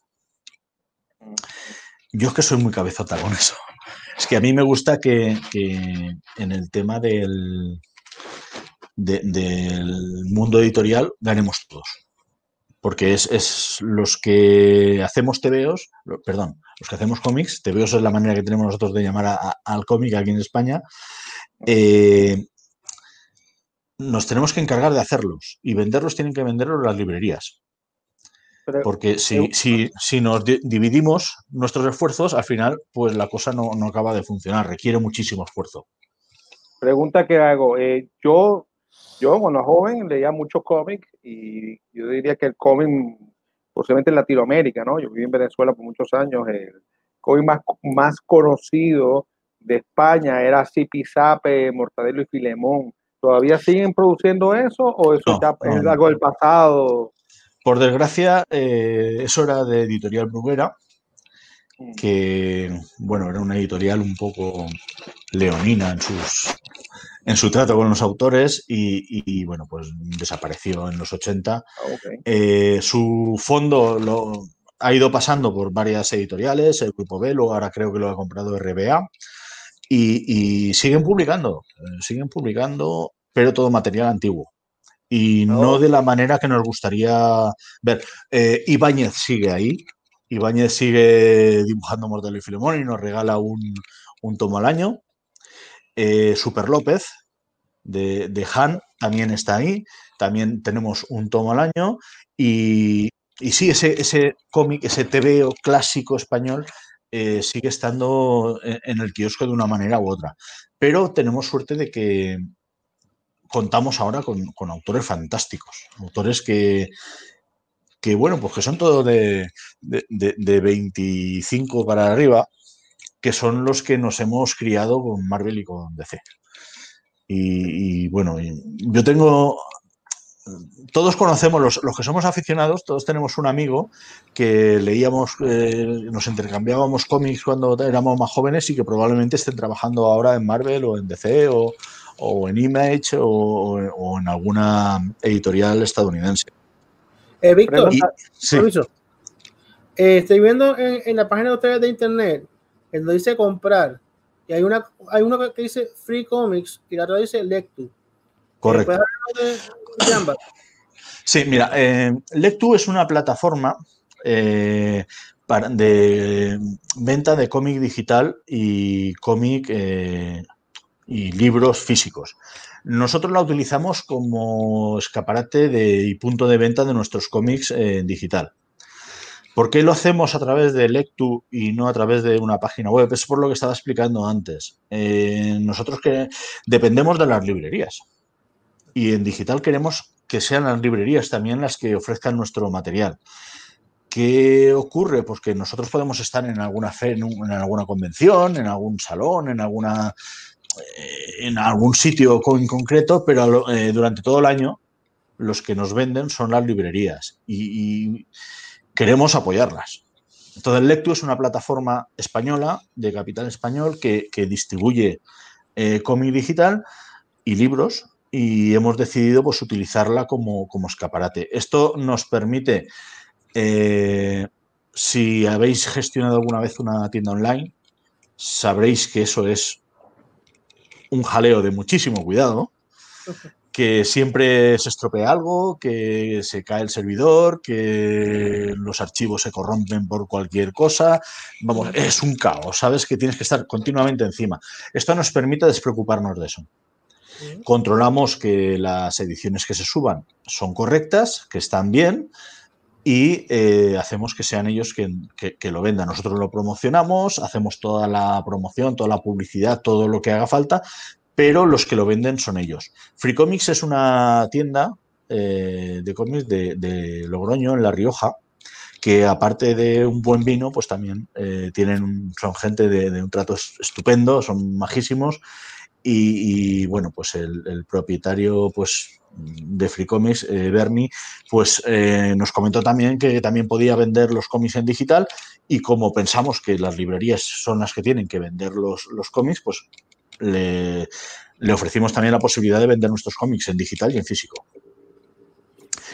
Yo es que soy muy cabezota con eso. Es que a mí me gusta que en el tema del, del mundo editorial ganemos todos. Porque es, los que hacemos TVOs, perdón, los que hacemos cómics, TVOs es la manera que tenemos nosotros de llamar al cómic aquí en España, eh, nos tenemos que encargar de hacerlos y venderlos tienen que venderlos las librerías. Porque si, si, si, nos dividimos nuestros esfuerzos, al final, pues la cosa no, acaba de funcionar, requiere muchísimo esfuerzo. Pregunta que hago, eh, yo yo cuando joven leía muchos cómics y yo diría que el cómic, posiblemente en Latinoamérica, ¿no? Yo viví en Venezuela por muchos años, el cómic más, más conocido de España era Zipizape, Mortadelo y Filemón. ¿Todavía siguen produciendo eso o eso ya es algo del pasado? Por desgracia, eh, eso era de Editorial Bruguera, que, bueno, era una editorial un poco leonina en sus, en su trato con los autores y, bueno, pues desapareció en los 80. Eh, su fondo lo, ha ido pasando por varias editoriales, el Grupo Velo, ahora creo que lo ha comprado RBA, y, siguen publicando, eh, siguen publicando, pero todo material antiguo. Y no de la manera que nos gustaría ver. Eh, Ibáñez sigue ahí, Ibáñez sigue dibujando Mortal y Filemón y nos regala un, un tomo al año. Eh, Super López de, Han también está ahí. También tenemos un tomo al año. Y, sí, ese, ese cómic, ese TVO clásico español eh, sigue estando en, el kiosco de una manera u otra. Pero tenemos suerte de que contamos ahora con, autores fantásticos, autores que, que, bueno, pues que son todos de, de 25 para arriba que son los que nos hemos criado con Marvel y con DC. Y, bueno, yo tengo todos conocemos, los, que somos aficionados, todos tenemos un amigo que leíamos, eh, nos intercambiábamos cómics cuando éramos más jóvenes y que probablemente estén trabajando ahora en Marvel o en DC o, en Image o, en alguna editorial estadounidense. Eh, Víctor, eh, estoy viendo en, en, la página de ustedes de internet donde dice comprar, y hay una hay uno que dice Free Comics y la otra dice Lectu. Correcto. Sí, mira, eh, Lectu es una plataforma eh, para, de venta de cómic digital y cómic eh, y libros físicos. Nosotros la utilizamos como escaparate y punto de venta de nuestros cómics en digital. ¿Por qué lo hacemos a través de Lectu y no a través de una página web? Es por lo que estaba explicando antes. Eh, nosotros que dependemos de las librerías y en digital queremos que sean las librerías también las que ofrezcan nuestro material. ¿Qué ocurre? Pues que nosotros podemos estar en alguna fe, en, alguna convención, en algún salón, en alguna en algún sitio en concreto, pero eh, durante todo el año los que nos venden son las librerías y queremos apoyarlas. Entonces, Lectu es una plataforma española de capital español que, distribuye eh, cómic digital y libros y hemos decidido pues, utilizarla como, escaparate. Esto nos permite, eh, si habéis gestionado alguna vez una tienda online, sabréis que eso es un jaleo de muchísimo cuidado, que siempre se estropea algo, que se cae el servidor, que los archivos se corrompen por cualquier cosa. Vamos, es un caos, sabes que tienes que estar continuamente encima. Esto nos permite despreocuparnos de eso. Controlamos que las ediciones que se suban son correctas, que están bien, y eh, hacemos que sean ellos quien, que, lo vendan. Nosotros lo promocionamos, hacemos toda la promoción, toda la publicidad, todo lo que haga falta, pero los que lo venden son ellos. Free Comics es una tienda eh, de cómics de, Logroño, en La Rioja, que aparte de un buen vino, pues también eh, tienen, son gente de, un trato estupendo, son majísimos. Y, bueno, pues el, propietario, pues de Free Comics, eh, Bernie, pues eh, nos comentó también que también podía vender los cómics en digital y como pensamos que las librerías son las que tienen que vender los, los cómics, pues le, ofrecimos también la posibilidad de vender nuestros cómics en digital y en físico.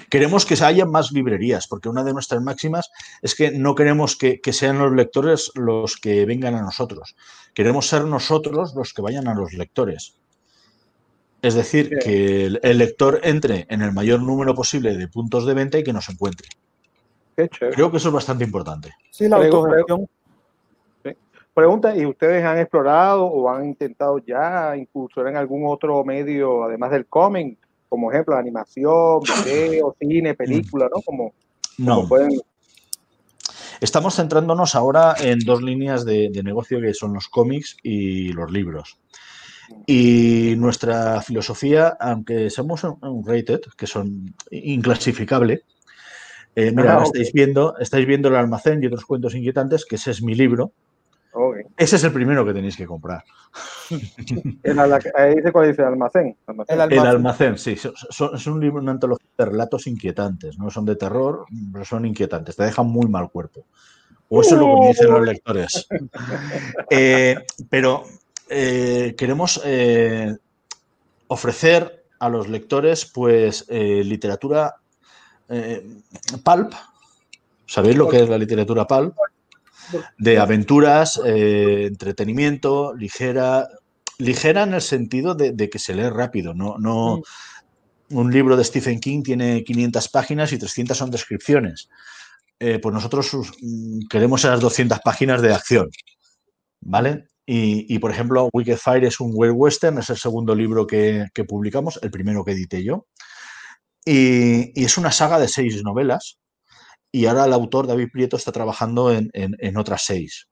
Queremos que haya más librerías, porque una de nuestras máximas es que no queremos que, que, sean los lectores los que vengan a nosotros. Queremos ser nosotros los que vayan a los lectores. Es decir, que el, lector entre en el mayor número posible de puntos de venta y que nos encuentre. Creo que eso es bastante importante. Sí, la autogestión. Pregunta, ¿y ustedes han explorado o han intentado ya incursionar en algún otro medio, además del cómic, como ejemplo, animación, <laughs> video, cine, película, ¿no? Como, no. Estamos centrándonos ahora en dos líneas de, negocio que son los cómics y los libros. Y nuestra filosofía, aunque somos un rated, que son inclasificable, eh, mira, ah, estáis, viendo, estáis viendo el almacén y otros cuentos inquietantes, que ese es mi libro. Ese es el primero que tenéis que comprar. <laughs> ahí dice cuál dice almacén. El almacén, sí. es un libro, una antología de relatos inquietantes. No son de terror, pero son inquietantes. Te dejan muy mal cuerpo. O eso es lo que me dicen los lectores. <laughs> Eh, pero eh, queremos eh, ofrecer a los lectores pues eh, literatura pulp. ¿Sabéis lo que es la literatura pulp? De aventuras, entretenimiento, ligera, ligera en el sentido de, que se lee rápido, no, no mm. un libro de Stephen King tiene 500 páginas y 300 son descripciones. pues nosotros mm, queremos esas 200 páginas de acción, ¿vale? Y, por ejemplo, Wicked Fire es un web western, es el segundo libro que, publicamos, el primero que edité yo. Y, es una saga de seis novelas. Y ahora el autor, David Prieto, está trabajando en, otras seis.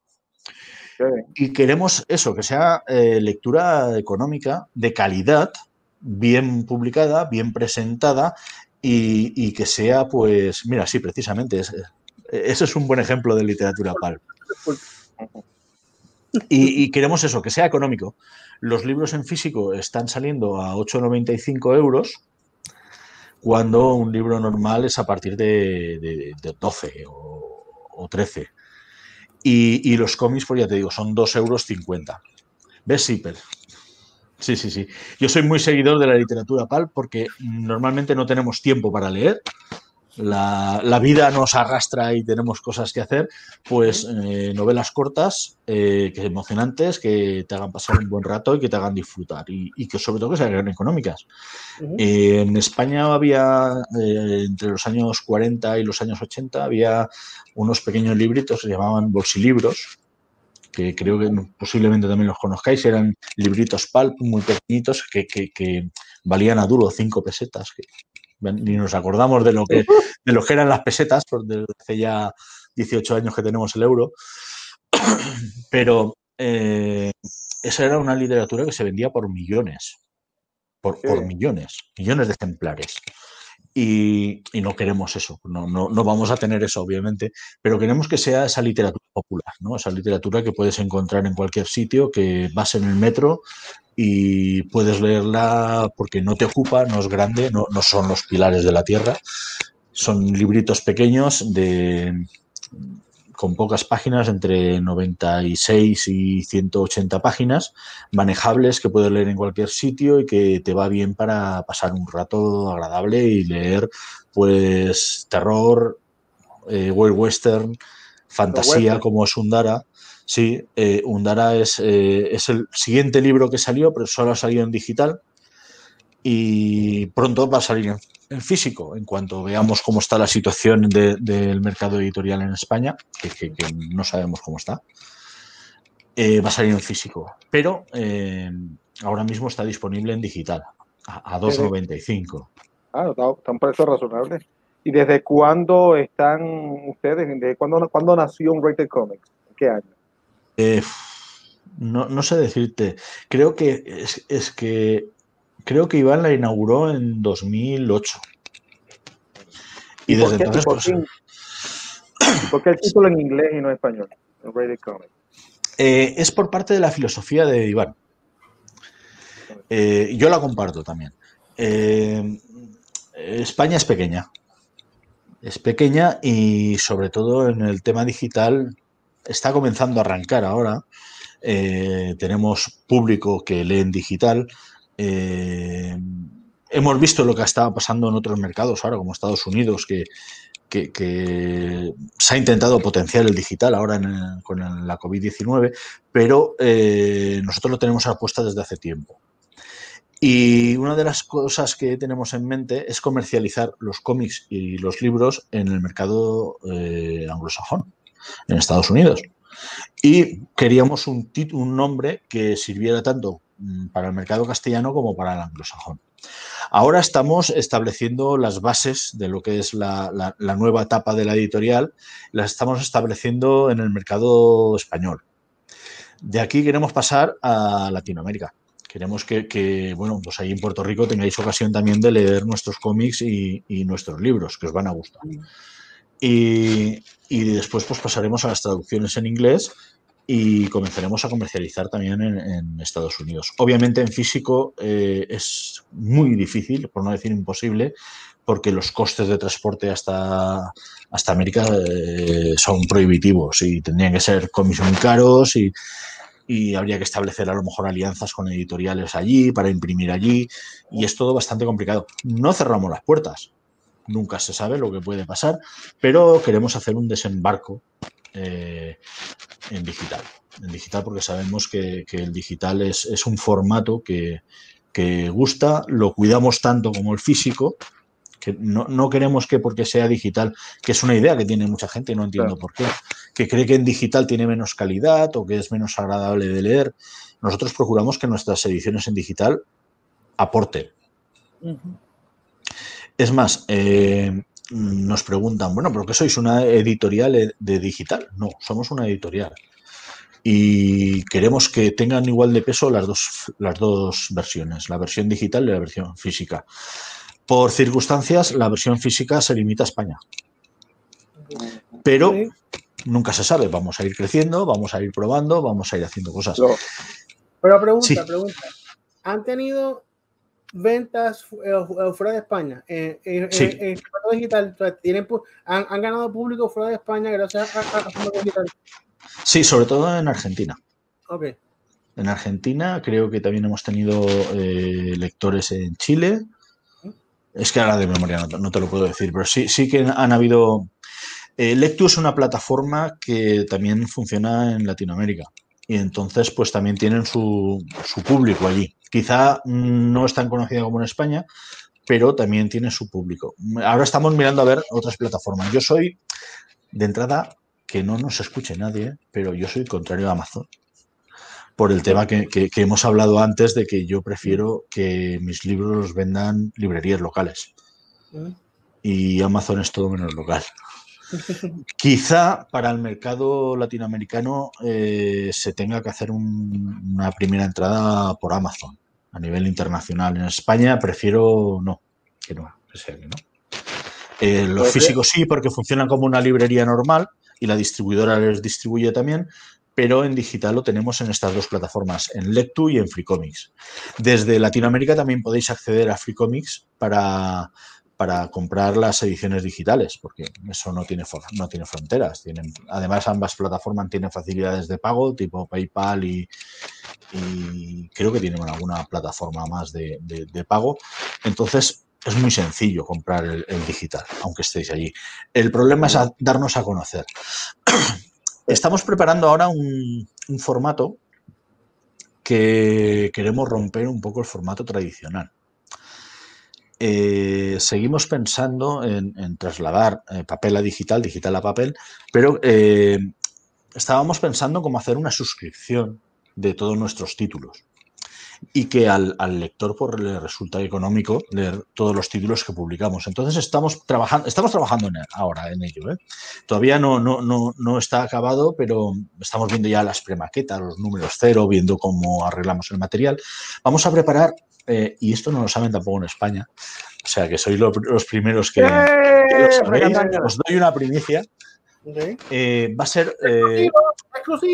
Y queremos eso, que sea eh, lectura económica de calidad, bien publicada, bien presentada y, que sea, pues, mira, sí, precisamente, ese es un buen ejemplo de literatura pulp. Y, queremos eso, que sea económico. Los libros en físico están saliendo a 8,95 euros, cuando un libro normal es a partir de, 12 o, 13. Y, los cómics, pues ya te digo, son 2,50 euros. ¿Ves, Zipper? Sí, sí, sí. Yo soy muy seguidor de la literatura PAL porque normalmente no tenemos tiempo para leer la, vida nos arrastra y tenemos cosas que hacer, pues eh, novelas cortas, eh, que emocionantes, que te hagan pasar un buen rato y que te hagan disfrutar y, que sobre todo que sean económicas. en España había, eh, entre los años 40 y los años 80, había unos pequeños libritos que se llamaban bolsilibros, que creo que posiblemente también los conozcáis, eran libritos pulp muy pequeñitos que, que valían a duro 5 pesetas, que ni nos acordamos de lo que, <laughs> de lo que eran las pesetas, desde hace ya 18 años que tenemos el euro, <clears throat> pero eh, esa era una literatura que se vendía por millones, por, por millones, millones de ejemplares. Y, no queremos eso, no, no, no, vamos a tener eso, obviamente, pero queremos que sea esa literatura popular, ¿no? esa literatura que puedes encontrar en cualquier sitio, que vas en el metro y puedes leerla porque no te ocupa, no es grande, no, no son los pilares de la tierra, son libritos pequeños de con pocas páginas, entre 96 y 180 páginas, manejables que puedes leer en cualquier sitio y que te va bien para pasar un rato agradable y leer pues terror, eh, world western, fantasía como es Undara. Sí, eh, Undara es, eh, es el siguiente libro que salió, pero solo ha salido en digital y pronto va a salir en físico en cuanto veamos cómo está la situación del mercado editorial en España, que, no sabemos cómo está. Eh, va a salir en físico, pero eh, ahora mismo está disponible en digital a, 2.95. Ah, está, un precio razonable. ¿Y desde cuándo están ustedes? ¿Desde cuándo, cuándo nació un Rated Comics? ¿En qué año? Eh, no, sé decirte. Creo que es que creo que Iván la inauguró en 2008. Y, desde entonces. Pues, ¿Por qué, el <clears throat> título en inglés y no en español? Eh, es por parte de la filosofía de Iván. Eh, yo la comparto también. Eh, España es pequeña. Es pequeña y sobre todo en el tema digital está comenzando a arrancar ahora. tenemos público que lee en digital, eh, hemos visto lo que estaba pasando en otros mercados ahora, como Estados Unidos, que, se ha intentado potenciar el digital ahora con la COVID-19, pero eh, nosotros lo tenemos apuesta desde hace tiempo. Y una de las cosas que tenemos en mente es comercializar los cómics y los libros en el mercado eh, anglosajón, en Estados Unidos. Y queríamos un, un nombre que sirviera tanto Mm, para el mercado castellano como para el anglosajón. Ahora estamos estableciendo las bases de lo que es la, nueva etapa de la editorial, las estamos estableciendo en el mercado español. De aquí queremos pasar a Latinoamérica. Queremos que, bueno, pues ahí en Puerto Rico tengáis ocasión también de leer nuestros cómics y, nuestros libros, que os van a gustar. Y, después pues pasaremos a las traducciones en inglés y comenzaremos a comercializar también en, Estados Unidos. Obviamente en físico eh, es muy difícil, por no decir imposible, porque los costes de transporte hasta, hasta América eh, son prohibitivos y tendrían que ser comisión caros y, y habría que establecer a lo mejor alianzas con editoriales allí para imprimir allí y es todo bastante complicado. No cerramos las puertas, nunca se sabe lo que puede pasar, pero queremos hacer un desembarco eh, en digital. En digital porque sabemos que, el digital es, un formato que, gusta, lo cuidamos tanto como el físico, que no, queremos que porque sea digital, que es una idea que tiene mucha gente y no entiendo por qué, que cree que en digital tiene menos calidad o que es menos agradable de leer. Nosotros procuramos que nuestras ediciones en digital aporten. Es más, eh, nos preguntan, bueno, ¿pero qué sois una editorial de digital? No, somos una editorial. Y queremos que tengan igual de peso las dos, las dos versiones, la versión digital y la versión física. Por circunstancias, la versión física se limita a España. Pero nunca se sabe, vamos a ir creciendo, vamos a ir probando, vamos a ir haciendo cosas. Pero pregunta, pregunta. ¿Han tenido ventas eh, eh, fuera de España. Eh, en digital, ¿tienen, han, han, ganado público fuera de España gracias a, a, digital. Sí, sobre todo en Argentina. Ok. En Argentina creo que también hemos tenido lectores en Chile. Es que ahora de memoria no, te lo puedo decir, pero sí, sí que han habido... Lectu es una plataforma que también funciona en Latinoamérica y entonces pues también tienen su, su público allí. Quizá no es tan conocida como en España, pero también tiene su público. Ahora estamos mirando a ver otras plataformas. Yo soy, de entrada, que no nos escuche nadie, pero yo soy contrario a Amazon. Por el tema que, hemos hablado antes de que yo prefiero que mis libros los vendan librerías locales. Y Amazon es todo menos local. Quizá para el mercado latinoamericano eh, se tenga que hacer una primera entrada por Amazon a nivel internacional. En España prefiero no, que no, que no. Eh, los pues físicos sí, porque funcionan como una librería normal y la distribuidora les distribuye también, pero en digital lo tenemos en estas dos plataformas, en Lectu y en FreeComics. Desde Latinoamérica también podéis acceder a FreeComics para para comprar las ediciones digitales, porque eso no tiene, fronteras. Además, ambas plataformas tienen facilidades de pago, tipo PayPal y, creo que tienen alguna plataforma más de, pago. Entonces, es muy sencillo comprar el, digital, aunque estéis allí. El problema es darnos a conocer. <clears throat> Estamos preparando ahora un formato que queremos romper un poco el formato tradicional. Eh, seguimos pensando en, trasladar eh, papel a digital, digital a papel, pero eh, estábamos pensando cómo hacer una suscripción de todos nuestros títulos y que al, lector pues, le resulta económico leer todos los títulos que publicamos. Entonces estamos trabajando, estamos trabajando en ahora en ello. Todavía no, no, no, no, está acabado, pero estamos viendo ya las premaquetas, los números cero, viendo cómo arreglamos el material. Vamos a preparar eh, y esto no lo saben tampoco en España, o sea que sois los primeros que, ¡Eh! os doy una primicia. Eh, va a ser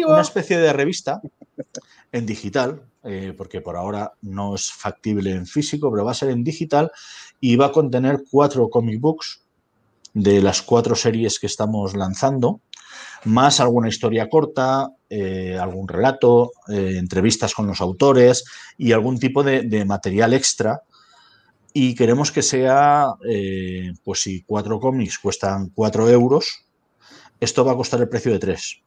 una especie de revista en digital, porque por ahora no es factible en físico, pero va a ser en digital y va a contener cuatro comic books de las cuatro series que estamos lanzando más alguna historia corta, eh, algún relato, eh, entrevistas con los autores y algún tipo de, material extra. Y queremos que sea, eh, pues si cuatro cómics cuestan cuatro euros, esto va a costar el precio de tres.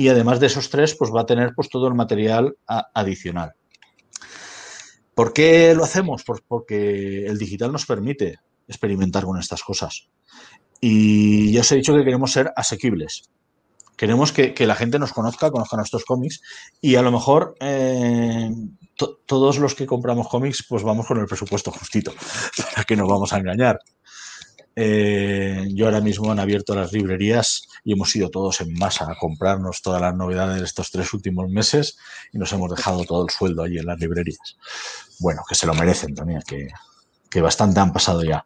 Y además de esos tres, pues va a tener pues, todo el material adicional. ¿Por qué lo hacemos? Pues porque el digital nos permite experimentar con estas cosas. Y ya os he dicho que queremos ser asequibles. Queremos que, la gente nos conozca, conozca nuestros cómics y a lo mejor eh, todos los que compramos cómics pues vamos con el presupuesto justito, <laughs> para que nos vamos a engañar. Eh, yo ahora mismo han abierto las librerías y hemos ido todos en masa a comprarnos todas las novedades de estos tres últimos meses y nos hemos dejado todo el sueldo allí en las librerías. Bueno, que se lo merecen también, que, bastante han pasado ya.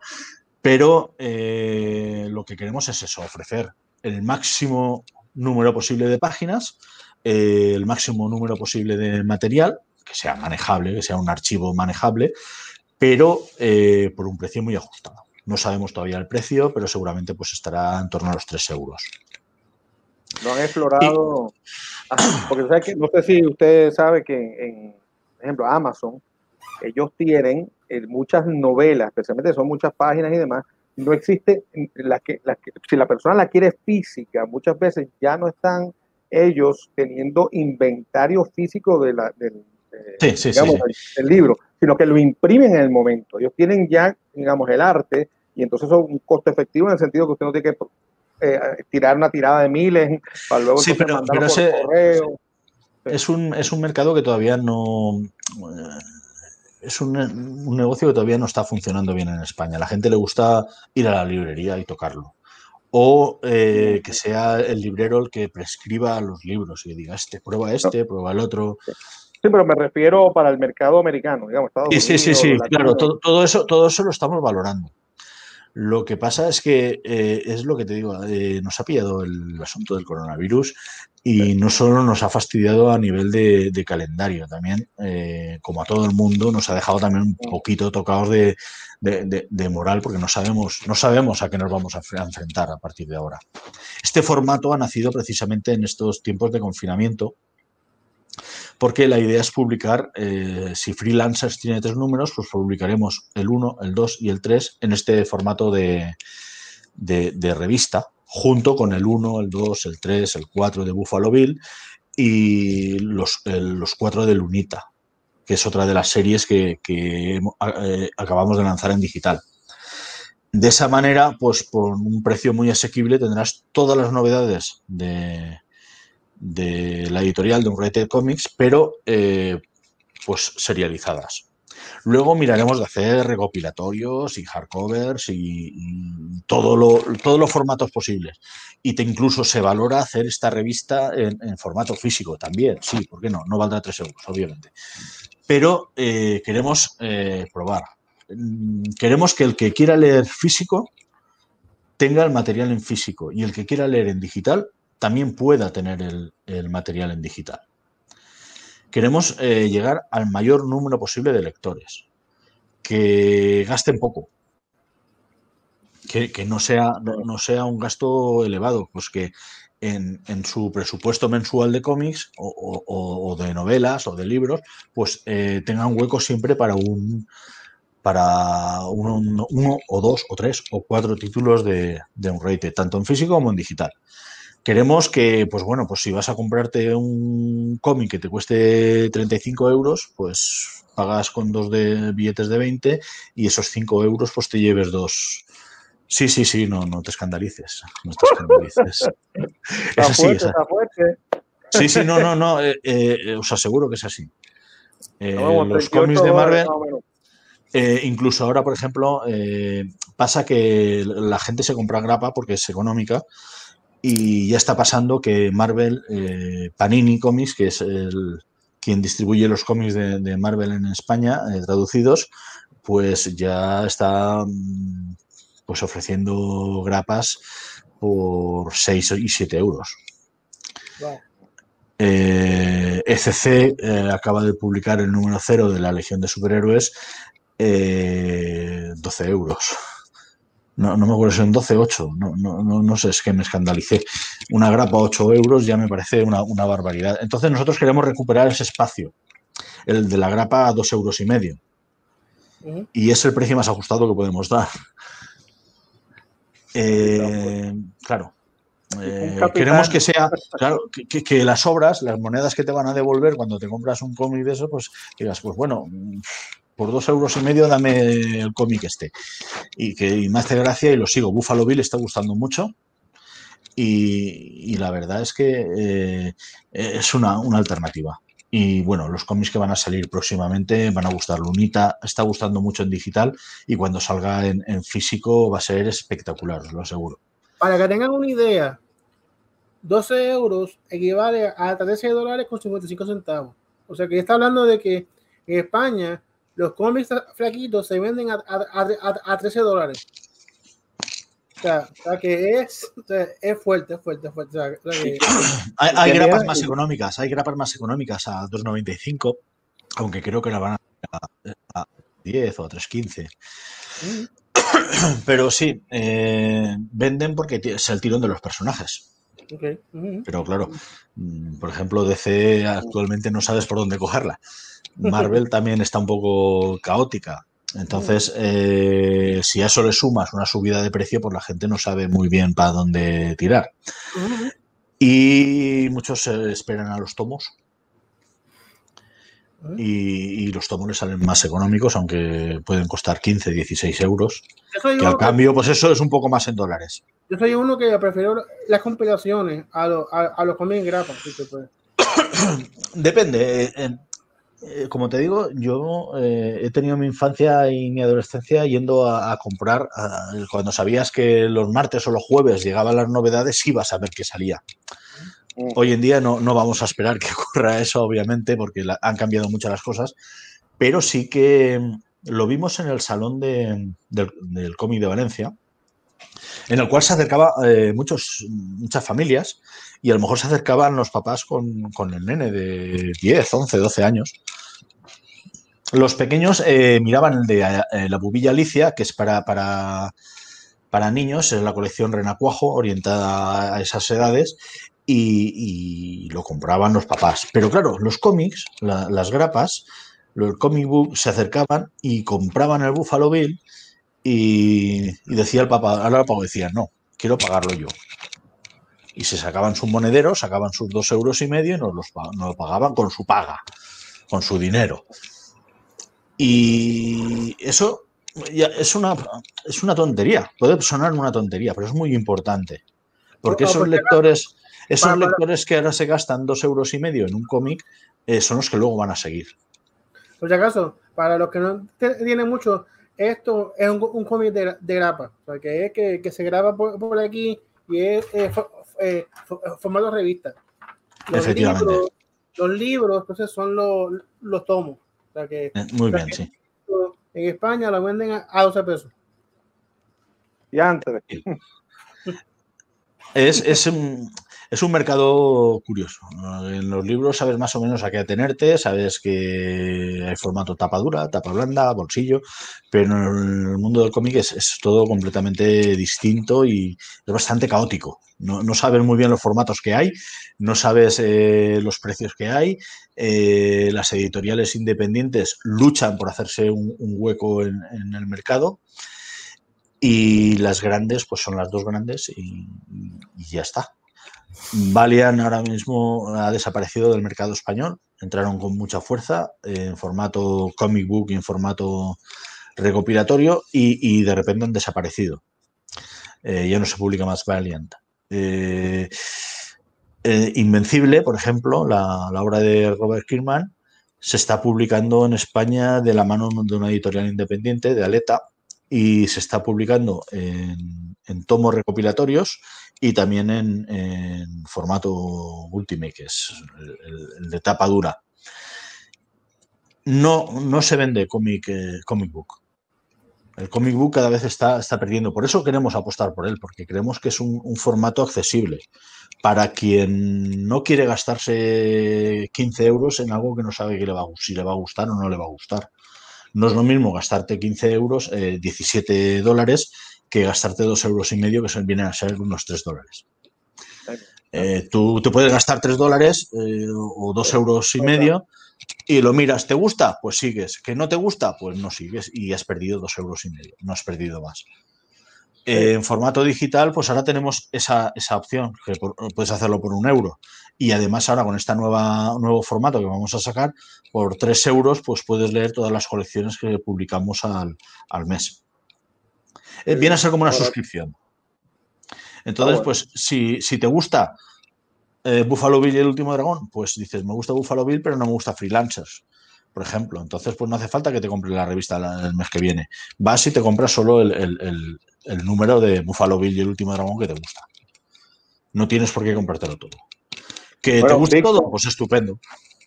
Pero eh, lo que queremos es eso, ofrecer el máximo número posible de páginas, eh, el máximo número posible de material, que sea manejable, que sea un archivo manejable, pero por un precio muy ajustado. No sabemos todavía el precio, pero seguramente pues estará en torno a los 3 euros. No han explorado, ah, porque no sé si usted sabe que en, por ejemplo, Amazon, ellos tienen muchas novelas, especialmente son muchas páginas y demás, no existe la que, la que, si la persona la quiere física, muchas veces ya no están ellos teniendo inventario físico de la, del, libro, sino que lo imprimen en el momento. Ellos tienen ya, digamos, el arte y entonces eso es un costo efectivo en el sentido que usted no tiene que eh, tirar una tirada de miles para luego sí, pero, por correo. Es un, es un mercado que todavía no es un, negocio que todavía no está funcionando bien en España. A la gente le gusta ir a la librería y tocarlo. O eh, que sea el librero el que prescriba los libros y diga, este, prueba este, prueba el otro. Sí, pero me refiero para el mercado americano, digamos, sí, sí, sí, sí, claro, todo, eso, todo eso lo estamos valorando. Lo que pasa es que eh, es lo que te digo, eh, nos ha pillado el asunto del coronavirus y no solo nos ha fastidiado a nivel de, calendario, también, eh, como a todo el mundo, nos ha dejado también un poquito tocados de, de, moral porque no sabemos, no sabemos a qué nos vamos a enfrentar a partir de ahora. Este formato ha nacido precisamente en estos tiempos de confinamiento porque la idea es publicar, eh, si Freelancers tiene tres números, pues publicaremos el 1, el 2 y el 3 en este formato de, revista, junto con el 1, el 2, el 3, el 4 de Buffalo Bill y los, los 4 de Lunita, que es otra de las series que, eh, acabamos de lanzar en digital. De esa manera, pues por un precio muy asequible tendrás todas las novedades de, de la editorial de Unrated Comics, pero eh, pues serializadas. Luego miraremos de hacer recopilatorios y hardcovers y, todo lo, todos los formatos posibles. Y te incluso se valora hacer esta revista en, formato físico también. Sí, ¿por qué no? No valdrá 3 euros, obviamente. Pero eh, queremos eh, probar. Mm, queremos que el que quiera leer físico tenga el material en físico y el que quiera leer en digital también pueda tener el, material en digital. Queremos eh, llegar al mayor número posible de lectores, que gasten poco, que, no, sea, no, sea un gasto elevado, pues que en, su presupuesto mensual de cómics o, de novelas o de libros, pues eh, tengan hueco siempre para un para uno, o dos o tres o cuatro títulos de, de un rate, tanto en físico como en digital. Queremos que, pues bueno, pues si vas a comprarte un cómic que te cueste 35 euros, pues pagas con dos de billetes de 20 y esos 5 euros pues te lleves dos, Sí, sí, sí, no, no te escandalices. No te escandalices. <laughs> es así, fuerte, fuerte. Sí, sí, no, no, no. Eh, eh, os aseguro que es así. Eh, los cómics de Marvel. incluso ahora, por ejemplo, pasa que la gente se compra grapa porque es económica y ya está pasando que Marvel, Panini Comics, que es el, quien distribuye los cómics de, de Marvel en España, traducidos, pues ya está mm, pues ofreciendo grapas por 6 y 7 euros. ECC eh, e eh, acaba de publicar el número cero de la Legión de Superhéroes, 12 eh, euros. No, me acuerdo si son 12 8, no, no, no, sé, es que me escandalicé. Una grapa 8 euros ya me parece una, barbaridad. Entonces nosotros queremos recuperar ese espacio, el de la grapa a 2 euros y medio. Y es el precio más ajustado que podemos dar. Eh, claro. Eh, queremos que sea, claro, que, las obras, las monedas que te van a devolver cuando te compras un cómic de eso, pues digas, pues bueno, por dos euros y medio dame el cómic este. Y que me hace gracia y lo sigo. Buffalo Bill está gustando mucho. Y, la verdad es que eh, es una, una alternativa. Y bueno, los cómics que van a salir próximamente van a gustar. Lunita está gustando mucho en digital y cuando salga en, físico va a ser espectacular, os lo aseguro. Para que tengan una idea, 12 euros equivale a 13 dólares con 55 centavos. O sea que está hablando de que en España los cómics flaquitos se venden a, a 13 dólares. O sea, que es, es fuerte, fuerte, fuerte. hay, grapas más económicas, hay grapas más económicas a 2.95, aunque creo que la van a, 10 o a 3.15. Mm. <coughs> Pero sí, eh, venden porque es el tirón de los personajes. Pero claro, mm, por ejemplo, DC actualmente no sabes por dónde cogerla. Marvel <laughs> también está un poco caótica. Entonces, eh, si a eso le sumas una subida de precio, pues la gente no sabe muy bien para dónde tirar. Y muchos esperan a los tomos. Y, los tomos les salen más económicos, aunque pueden costar 15, 16 euros. Que al cambio, pues eso es un poco más en dólares. Yo soy uno que prefiero las compilaciones a, a, los cómics grapas. Depende. Eh, eh, como te digo, yo eh, he tenido mi infancia y mi adolescencia yendo a, comprar, cuando sabías que los martes o los jueves llegaban las novedades, ibas a ver qué salía. Mm. Hoy en día no, vamos a esperar que <laughs> ocurra eso, obviamente, porque han cambiado muchas las cosas, pero sí que lo vimos en el salón del, cómic de Valencia, en el cual se acercaban eh, muchos, muchas familias y a lo mejor se acercaban los papás con, con el nene de 10, 11, 12 años los pequeños eh, miraban el de eh, la bubilla Alicia, que es para, para, para, niños, es la colección Renacuajo, orientada a esas edades, y, lo compraban los papás. Pero claro, los cómics, las grapas, el comic book se acercaban y compraban el Buffalo Bill y, decía el papá, ahora el papá decía, no, quiero pagarlo yo. Y se sacaban su monedero, sacaban sus dos euros y medio y nos, los, nos lo pagaban con su paga, con su dinero. Y eso es, una, es una tontería, puede sonar una tontería, pero es muy importante. Porque esos lectores, esos lectores que ahora se gastan dos euros y medio en un cómic eh, son los que luego van a seguir. Por si acaso, para los que no tienen mucho, esto es un, cómic de, grapa, o que es que, se graba por, aquí y es eh, eh, formato revista. Efectivamente. los libros, entonces, son los, los tomos. Eh, muy bien, sí. En España lo venden a, 12 pesos. Y antes. Es, es un mercado curioso. En los libros sabes más o menos a qué atenerte, sabes que hay formato tapa dura, tapa blanda, bolsillo, pero en el mundo del cómic es, todo completamente distinto y es bastante caótico. No, sabes muy bien los formatos que hay, no sabes eh, los precios que hay. Eh, las editoriales independientes luchan por hacerse un, hueco en, el mercado. Y las grandes, pues son las dos grandes y ya está. Valian ahora mismo ha desaparecido del mercado español, entraron con mucha fuerza en formato comic book y en formato recopilatorio y, de repente han desaparecido. Eh, ya no se publica más Valiant. Eh, eh, Invencible, por ejemplo, la, obra de Robert Kirkman, se está publicando en España de la mano de una editorial independiente, de Aleta, y se está publicando en, en tomos recopilatorios y también en, formato Ultimate, que es el, de tapa dura. No, no se vende comic, eh, comic book. El comic book cada vez está, está, perdiendo. Por eso queremos apostar por él, porque creemos que es un, formato accesible para quien no quiere gastarse 15 euros en algo que no sabe que le va, si le va a gustar o no le va a gustar. No es lo mismo gastarte 15 euros, 17 eh, dólares, que gastarte dos euros y medio, que vienen a ser unos tres dólares. Eh, tú te puedes gastar tres dólares eh, o dos euros y medio y lo miras, ¿te gusta? Pues sigues. ¿Que no te gusta? Pues no sigues y has perdido dos euros y medio, no has perdido más. Eh, en formato digital, pues ahora tenemos esa, opción, que puedes hacerlo por un euro. Y además ahora con este nuevo formato que vamos a sacar, por tres euros, pues puedes leer todas las colecciones que publicamos al, al mes. Eh, viene a ser como una suscripción. Entonces, pues si, te gusta eh, Buffalo Bill y el último dragón, pues dices, me gusta Buffalo Bill, pero no me gusta Freelancers, por ejemplo. Entonces, pues no hace falta que te compres la revista el mes que viene. Vas y te compras solo el, número de Buffalo Bill y el último dragón que te gusta. No tienes por qué comprártelo todo. ¿Que te guste todo? Pues estupendo.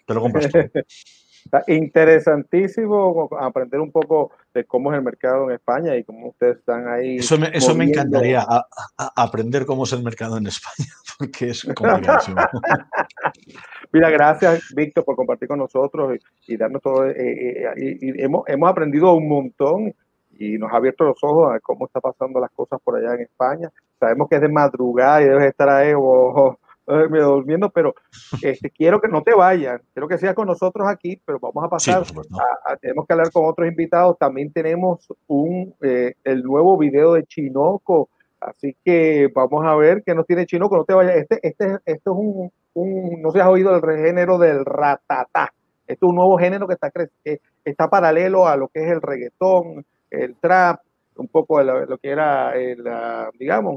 Te lo compras todo. <laughs> interesantísimo aprender un poco de cómo es el mercado en España y cómo ustedes están ahí. Eso me, eso me encantaría, aprender cómo es el mercado en España, <laughs> porque es complicadísimo. <laughs> Mira, gracias, Víctor, por compartir con nosotros y, darnos todo. Eh, eh, y, hemos, hemos aprendido un montón y nos ha abierto los ojos a cómo está pasando las cosas por allá en España. Sabemos que es de madrugada y debes estar ahí o, me durmiendo, pero este, quiero que no te vayan, quiero que seas con nosotros aquí, pero vamos a pasar, tenemos que hablar con otros invitados, también tenemos un, eh, el nuevo video de Chinoco, así que vamos a ver qué nos tiene Chinoco, no te vayas, este, este, esto es un, un, no se has oído el género del ratatá, esto es un nuevo género que está, que está paralelo a lo que es el reggaetón, el trap, un poco lo, que era el, digamos,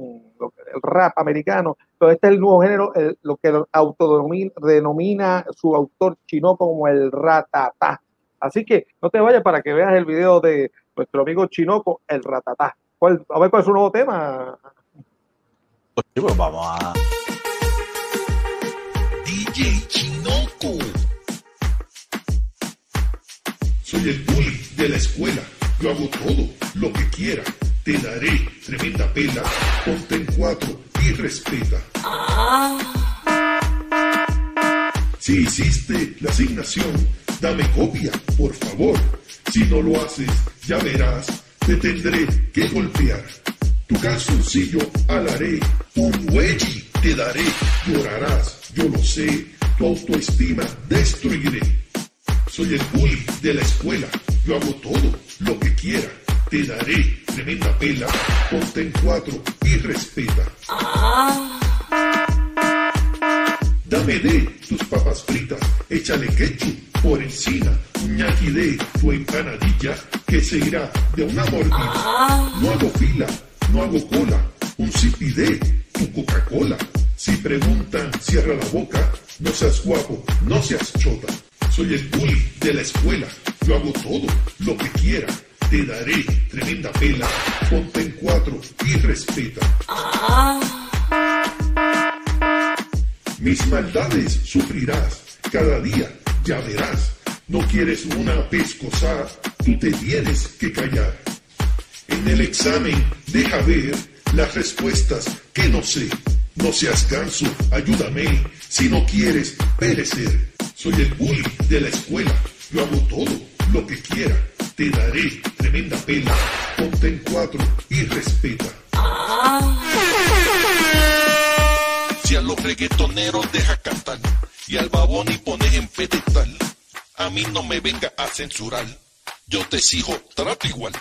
el rap americano. Pero este es el nuevo género, lo que autodenomina su autor chino como el ratatá. Así que no te vayas para que veas el video de nuestro amigo Chinoco, el ratatá. ¿Cuál, a ver cuál es su nuevo tema. Pues vamos a. DJ Chinoco. Soy el bully de la escuela yo hago todo lo que quiera. Te daré tremenda pela. Ponte en cuatro y respeta. Si hiciste la asignación, dame copia, por favor. Si no lo haces, ya verás, te tendré que golpear. Tu calzoncillo alaré, un hueji te daré, llorarás, yo lo sé, tu autoestima destruiré. Soy el bully de la escuela, yo hago todo lo que quiera. Te daré tremenda pela, ponte en cuatro y respeta. Dame de tus papas fritas, échale ketchup por encima, ñaki de tu empanadilla que se irá de una mordida. No hago fila, no hago cola, un sipi de tu Coca-Cola. Si preguntan, cierra la boca, no seas guapo, no seas chota. Soy el bully de la escuela, yo hago todo lo que quiera. Te daré tremenda pela, ponte en cuatro y respeta. Mis maldades sufrirás cada día, ya verás. No quieres una pescosa, tú te tienes que callar. En el examen deja ver las respuestas que no sé. No seas ganso, ayúdame. Si no quieres perecer, soy el bully de la escuela. Yo hago todo lo que quiera. Te daré tremenda pena. Ponte en cuatro y respeta. Si a los reggaetoneros deja cantar y al babón y pones en pedestal, a mí no me venga a censurar. Yo te sigo, trato igual.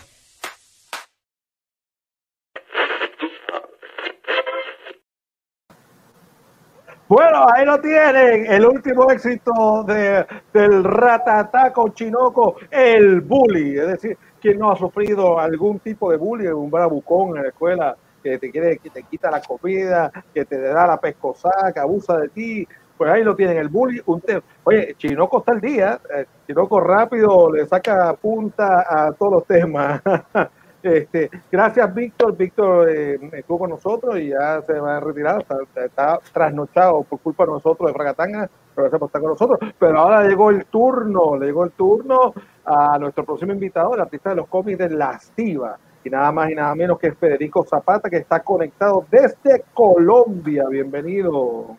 Bueno, ahí lo tienen, el último éxito de, del ratataco chinoco, el bully, es decir, quien no ha sufrido algún tipo de bullying, un bravucón en la escuela que te quiere, que te quita la comida, que te da la pescosa, que abusa de ti, pues ahí lo tienen, el bully, un Oye, Chinoco está el día, eh, Chinoco rápido le saca punta a todos los temas. <laughs> Este, gracias, Víctor. Víctor eh, estuvo con nosotros y ya se va a retirar. Está, trasnochado por culpa de nosotros de Fragatanga, pero gracias por estar con nosotros. Pero ahora llegó el turno, le llegó el turno a nuestro próximo invitado, el artista de los cómics de Lastiva. Y nada más y nada menos que Federico Zapata, que está conectado desde Colombia. Bienvenido.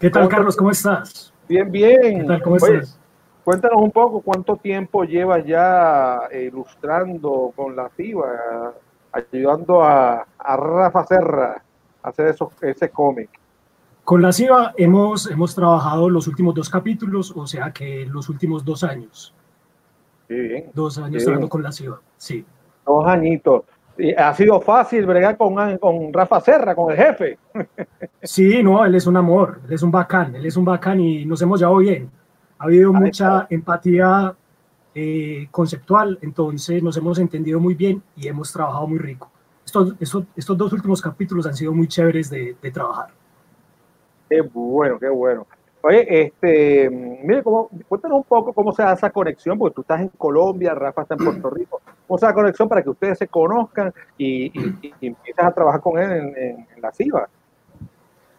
¿Qué tal, Carlos? ¿Cómo estás? Bien, bien. ¿Qué tal? ¿Cómo estás? Cuéntanos un poco cuánto tiempo llevas ya eh, ilustrando con la FIBA, ayudando a, Rafa Serra a hacer ese cómic. Con la CIBA hemos, hemos trabajado los últimos dos capítulos, o sea que los últimos dos años. Sí, bien. Dos años trabajando con la CIBA, sí. Dos añitos. ¿Ha sido fácil bregar con, con Rafa Serra, con el jefe? <laughs> Sí, no, él es un amor, él es un bacán, él es un bacán y nos hemos llevado bien ha habido mucha empatía eh, conceptual, entonces nos hemos entendido muy bien y hemos trabajado muy rico. Estos, estos, dos últimos capítulos han sido muy chéveres de, trabajar. Qué bueno, qué bueno. Oye, este, mire, cómo, cuéntanos un poco cómo se da esa conexión, porque tú estás en Colombia, Rafa está en Puerto <clears throat> Rico. ¿Cómo se da la conexión para que ustedes se conozcan y, y, <clears throat> empiezas a trabajar con él en, en la CIVA?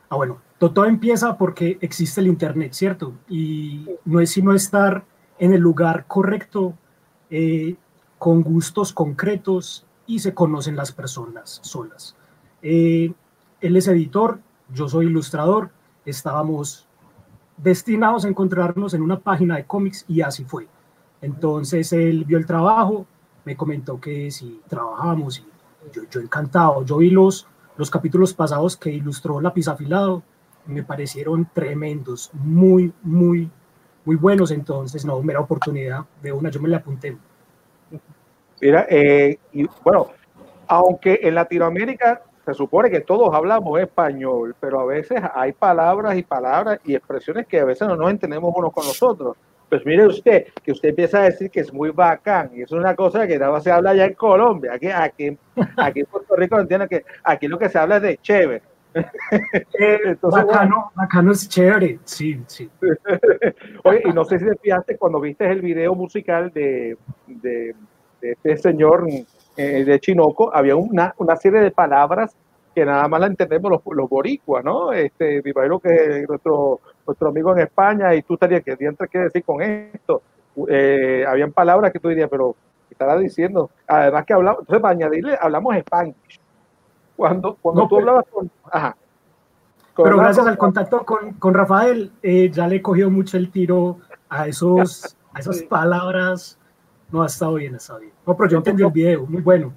Ah, bueno, todo empieza porque existe el Internet, ¿cierto? Y no es sino estar en el lugar correcto, eh, con gustos concretos y se conocen las personas solas. Eh, él es editor, yo soy ilustrador, estábamos destinados a encontrarnos en una página de cómics y así fue. Entonces él vio el trabajo, me comentó que si trabajamos y yo, yo encantado, yo vi los, los capítulos pasados que ilustró Lápiz Afilado me parecieron tremendos, muy, muy, muy buenos. Entonces, no, mera oportunidad de una, yo me la apunté. Mira, eh, y bueno, aunque en Latinoamérica se supone que todos hablamos español, pero a veces hay palabras y palabras y expresiones que a veces no nos entendemos unos con los otros. Pues mire usted, que usted empieza a decir que es muy bacán, y eso es una cosa que nada más se habla ya en Colombia, aquí, aquí, aquí en Puerto Rico entiende que aquí lo que se habla es de chévere. Entonces, bacano, bacano es chévere, sí, sí. <laughs> Oye, y no sé si te fijaste cuando viste el video musical de, de, este señor eh, de Chinoco, había una, una, serie de palabras que nada más la entendemos los, los boricuas, ¿no? Este, me imagino que nuestro, nuestro amigo en España, y tú estarías, ¿qué dientes qué decir con esto? Eh, habían palabras que tú dirías, pero ¿qué estará diciendo? Además que hablamos, entonces para añadirle, hablamos Spanglish cuando, cuando tú hablabas con... Ajá. pero gracias al contacto con, con Rafael, eh, ya le cogió mucho el tiro a, esos, a esas palabras. No, ha estado bien, ha estado bien. No, pero yo entendí el video, muy bueno.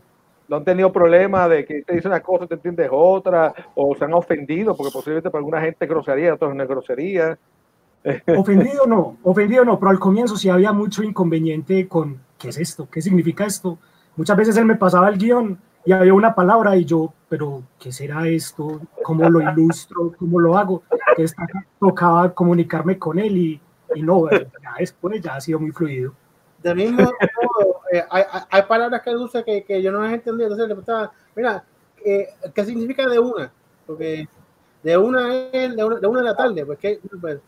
No han tenido problema de que te dice una cosa, te entiendes otra, o se han ofendido, porque posiblemente para alguna gente grosería, otros no es grosería. <laughs> Ofendido no, ofendido no, pero al comienzo sí había mucho inconveniente con qué es esto, qué significa esto. Muchas veces él me pasaba el guion y había una palabra y yo, pero ¿qué será esto? ¿Cómo lo ilustro? ¿Cómo lo hago? Entonces tocaba comunicarme con él y, y no, ya después ya ha sido muy fluido. De mismo eh, hay, hay, palabras que él usa que, que, yo no las entendí, entonces le preguntaba, mira, eh, ¿qué significa de una? Porque de una es de una de, una de la tarde, pues que... Pues,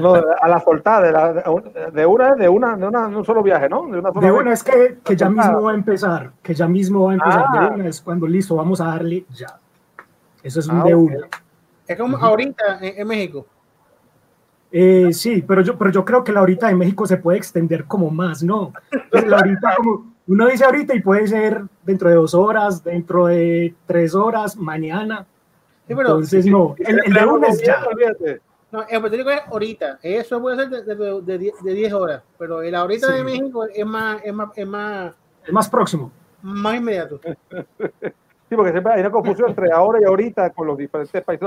no, a la soltada, de, la, de, una, de una, de una, un solo viaje, ¿no? De una, de una es que, que ya mismo va a empezar, que ya mismo va a empezar. De ah. una es cuando listo, vamos a darle ya. Eso es un ah, de una. Es como ahorita en, México. Eh, sí, pero yo, pero yo creo que la ahorita de México se puede extender como más, ¿no? La ahorita como, uno dice ahorita y puede ser dentro de dos horas, dentro de tres horas, mañana. Entonces, no, el, el de lunes ya. No, el Puerto Rico es ahorita. Eso puede ser de, de, de, de 10 horas. Pero el ahorita sí. de México es más, es más, es más, es más próximo. Más inmediato. <laughs> Sí, porque siempre hay una confusión entre ahora y ahorita con los diferentes países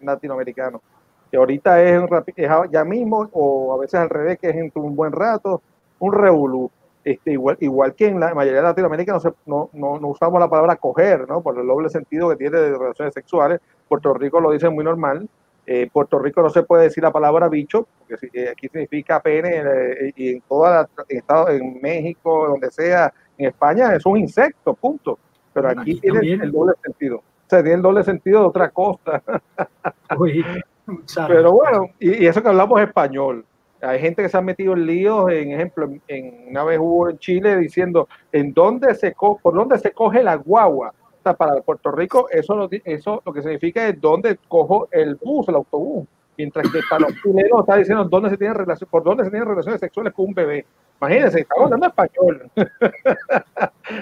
latinoamericanos. Que ahorita es, es ya mismo, o a veces al revés, que es en un buen rato, un revolú. Este, igual, igual que en la mayoría de Latinoamérica no, se, no, no, no, usamos la palabra coger, ¿no? Por el doble sentido que tiene de relaciones sexuales. Puerto Rico lo dice muy normal. Eh, Puerto Rico no se puede decir la palabra bicho, porque eh, aquí significa pene, eh, y en toda la, en, Estado, en México, donde sea, en España es un insecto, punto. Pero aquí, aquí tiene también. el doble sentido. O sea, tiene el doble sentido de otra cosa. <laughs> Uy, <laughs> Pero bueno, y, y, eso que hablamos español. Hay gente que se ha metido en líos, en ejemplo, en, una vez hubo en Chile diciendo en dónde se co por dónde se coge la guagua. Para Puerto Rico eso lo, eso lo que significa es dónde cojo el bus, el autobús. Mientras que para los chilenos está diciendo dónde se tiene relación, por dónde se tienen relaciones sexuales con un bebé. Imagínense, estamos hablando español. <laughs>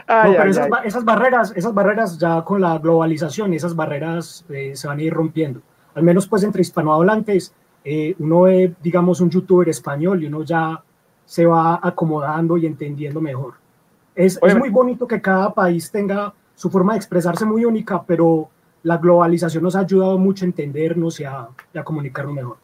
ay, no, pero ay, esas, ay. esas, barreras, esas barreras ya con la globalización, esas barreras eh, se van a ir rompiendo. Al menos pues entre hispanohablantes, eh, uno ve, digamos, un youtuber español y uno ya se va acomodando y entendiendo mejor. Es, es muy bonito que cada país tenga su forma de expresarse muy única, pero la globalización nos ha ayudado mucho a entendernos y a, y a comunicarnos mejor.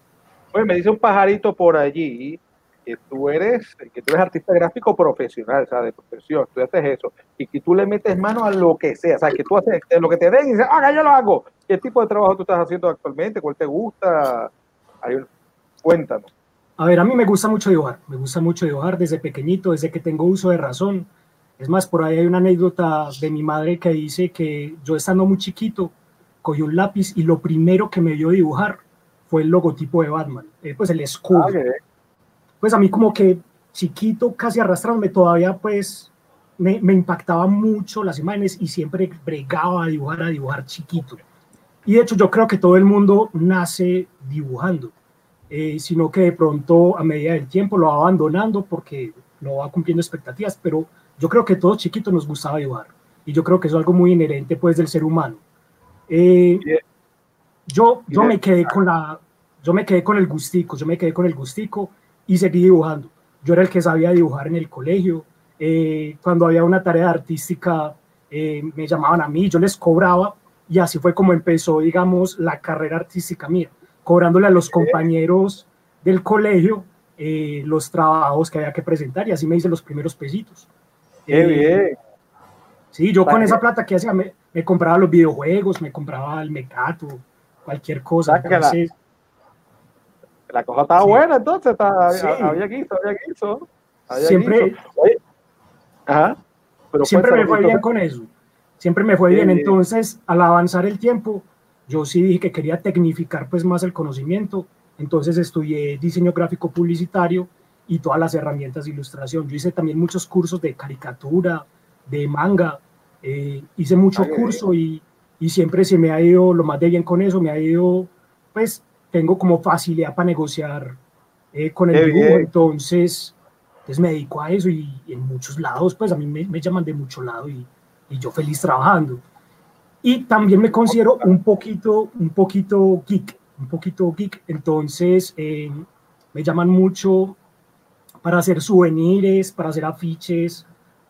Oye, me dice un pajarito por allí que tú eres, que tú eres artista gráfico profesional, o sea, de profesión, tú haces eso, y que tú le metes mano a lo que sea, o sea, que tú haces lo que te den y dices, ah, yo lo hago. ¿Qué tipo de trabajo tú estás haciendo actualmente? ¿Cuál te gusta? Cuéntanos. A ver, a mí me gusta mucho dibujar, me gusta mucho dibujar desde pequeñito, desde que tengo uso de razón. Es más, por ahí hay una anécdota de mi madre que dice que yo estando muy chiquito, cogí un lápiz y lo primero que me vio dibujar fue el logotipo de Batman, eh, pues el escudo. Okay. Pues a mí como que chiquito, casi arrastrándome, todavía pues me, me, impactaba mucho las imágenes y siempre bregaba a dibujar, a dibujar chiquito. Y de hecho yo creo que todo el mundo nace dibujando, eh, sino que de pronto a medida del tiempo lo va abandonando porque no va cumpliendo expectativas, pero yo creo que todos chiquitos nos gustaba dibujar. Y yo creo que eso es algo muy inherente pues del ser humano. Eh, yo, yo me quedé con la, yo me quedé con el gustico, yo me quedé con el gustico y seguí dibujando. Yo era el que sabía dibujar en el colegio. Eh, cuando había una tarea artística, eh, me llamaban a mí, yo les cobraba y así fue como empezó, digamos, la carrera artística mía, cobrándole a los compañeros del colegio eh, los trabajos que había que presentar y así me hice los primeros pesitos. ¡Qué bien! Sí, yo con esa plata que hacía me, me, compraba los videojuegos, me compraba el mecato, cualquier cosa. La cosa estaba sí. buena, entonces estaba, sí. había guiso, había guiso. Había siempre, guiso. Ajá, pero siempre me fue bien con eso. Siempre me fue bien. Entonces, al avanzar el tiempo, yo sí dije que quería tecnificar pues más el conocimiento. Entonces estudié diseño gráfico publicitario y todas las herramientas de ilustración. Yo hice también muchos cursos de caricatura, de manga. Eh, hice mucho Ay, curso y, y siempre se me ha ido lo más de bien con eso. Me ha ido, pues, tengo como facilidad para negociar eh, con el dibujo, entonces, entonces me dedico a eso y, y, en muchos lados, pues a mí me, me llaman de mucho lado y, y, yo feliz trabajando. Y también me considero un poquito, un poquito geek, un poquito geek, entonces eh, me llaman mucho para hacer souvenirs, para hacer afiches,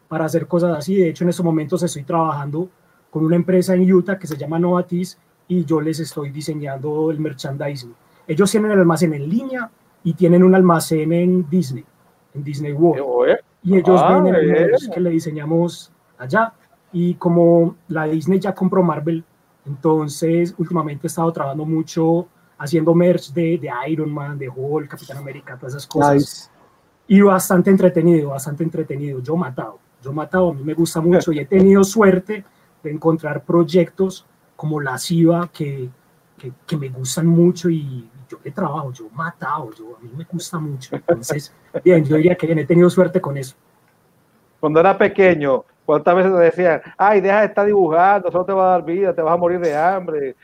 para hacer cosas así. De hecho, en estos momentos estoy trabajando con una empresa en Utah que se llama Novatis y yo les estoy diseñando el merchandising. Ellos tienen el almacén en línea y tienen un almacén en Disney, en Disney World. Y ellos ah, ven el que le diseñamos allá. Y como la Disney ya compró Marvel, entonces últimamente he estado trabajando mucho haciendo merch de, de Iron Man, de Hulk, Capitán América, todas esas cosas. Nice. Y bastante entretenido, bastante entretenido. Yo matado, yo matado, a mí me gusta mucho y he tenido suerte de encontrar proyectos como la SIVA que, que, que, me gustan mucho y yo que trabajo, yo matado, yo, a mí me gusta mucho. Entonces, bien, yo diría que bien, he tenido suerte con eso. Cuando era pequeño, ¿cuántas veces te decían, ay, deja de estar dibujando, eso te va a dar vida, te vas a morir de hambre,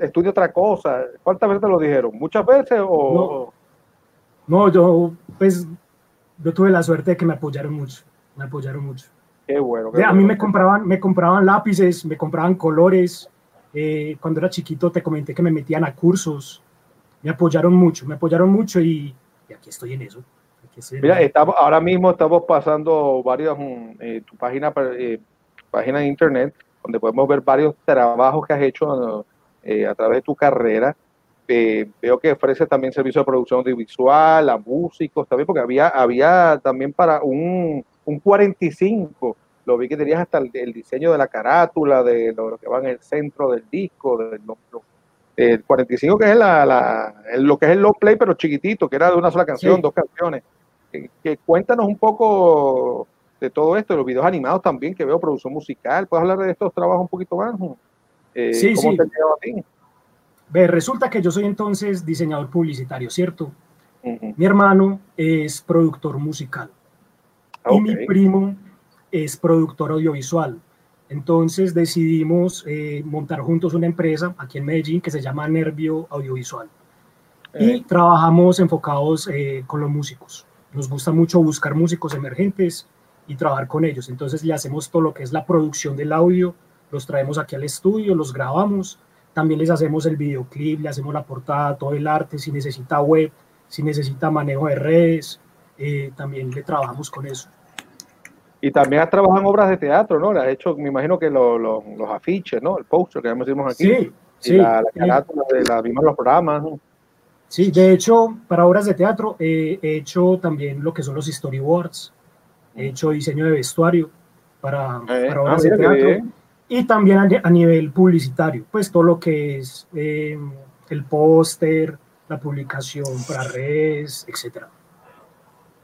estudia otra cosa? ¿Cuántas veces te lo dijeron? ¿Muchas veces o...? No, no yo, pues, yo tuve la suerte de que me apoyaron mucho, me apoyaron mucho. Qué bueno. Qué a bueno. mí me compraban, me compraban lápices, me compraban colores, eh, cuando era chiquito te comenté que me metían a cursos, me apoyaron mucho, me apoyaron mucho y, aquí estoy en eso. Mira, estamos, ahora mismo estamos pasando varias, mm, eh, tu página, eh, página de internet, donde podemos ver varios trabajos que has hecho a través de tu carrera. Veo que ofrece también servicio de producción audiovisual, a músicos también, porque había, había también para un, un 45 lo vi que tenías hasta el, diseño de la carátula, de lo, que va en el centro del disco, del el 45 que es la, lo que es el long play, pero chiquitito, que era de una sola canción, dos canciones. Que, cuéntanos un poco de todo esto, los videos animados también, que veo producción musical. ¿Puedes hablar de estos trabajos un poquito más? Eh, sí, ¿cómo sí. Te a ti? Ve, resulta que yo soy entonces diseñador publicitario, ¿cierto? Mi hermano es productor musical. Y mi primo es productor audiovisual. Entonces decidimos eh, montar juntos una empresa aquí en Medellín que se llama Nervio Audiovisual. Y eh. trabajamos enfocados eh, con los músicos. Nos gusta mucho buscar músicos emergentes y trabajar con ellos. Entonces le hacemos todo lo que es la producción del audio, los traemos aquí al estudio, los grabamos. También les hacemos el videoclip, le hacemos la portada, todo el arte, si necesita web, si necesita manejo de redes, también le trabajamos con eso. Y también has trabajado en obras de teatro, ¿no? Le has hecho, me imagino que los afiches, ¿no? El póster que ya decimos aquí. Sí, sí. La, la de la vimos los programas. Sí, de hecho, para obras de teatro he hecho también lo que son los storyboards. He hecho diseño de vestuario para, eh, obras ah, de teatro. Y también a, nivel publicitario, pues todo lo que es eh, el póster, la publicación para redes, etcétera.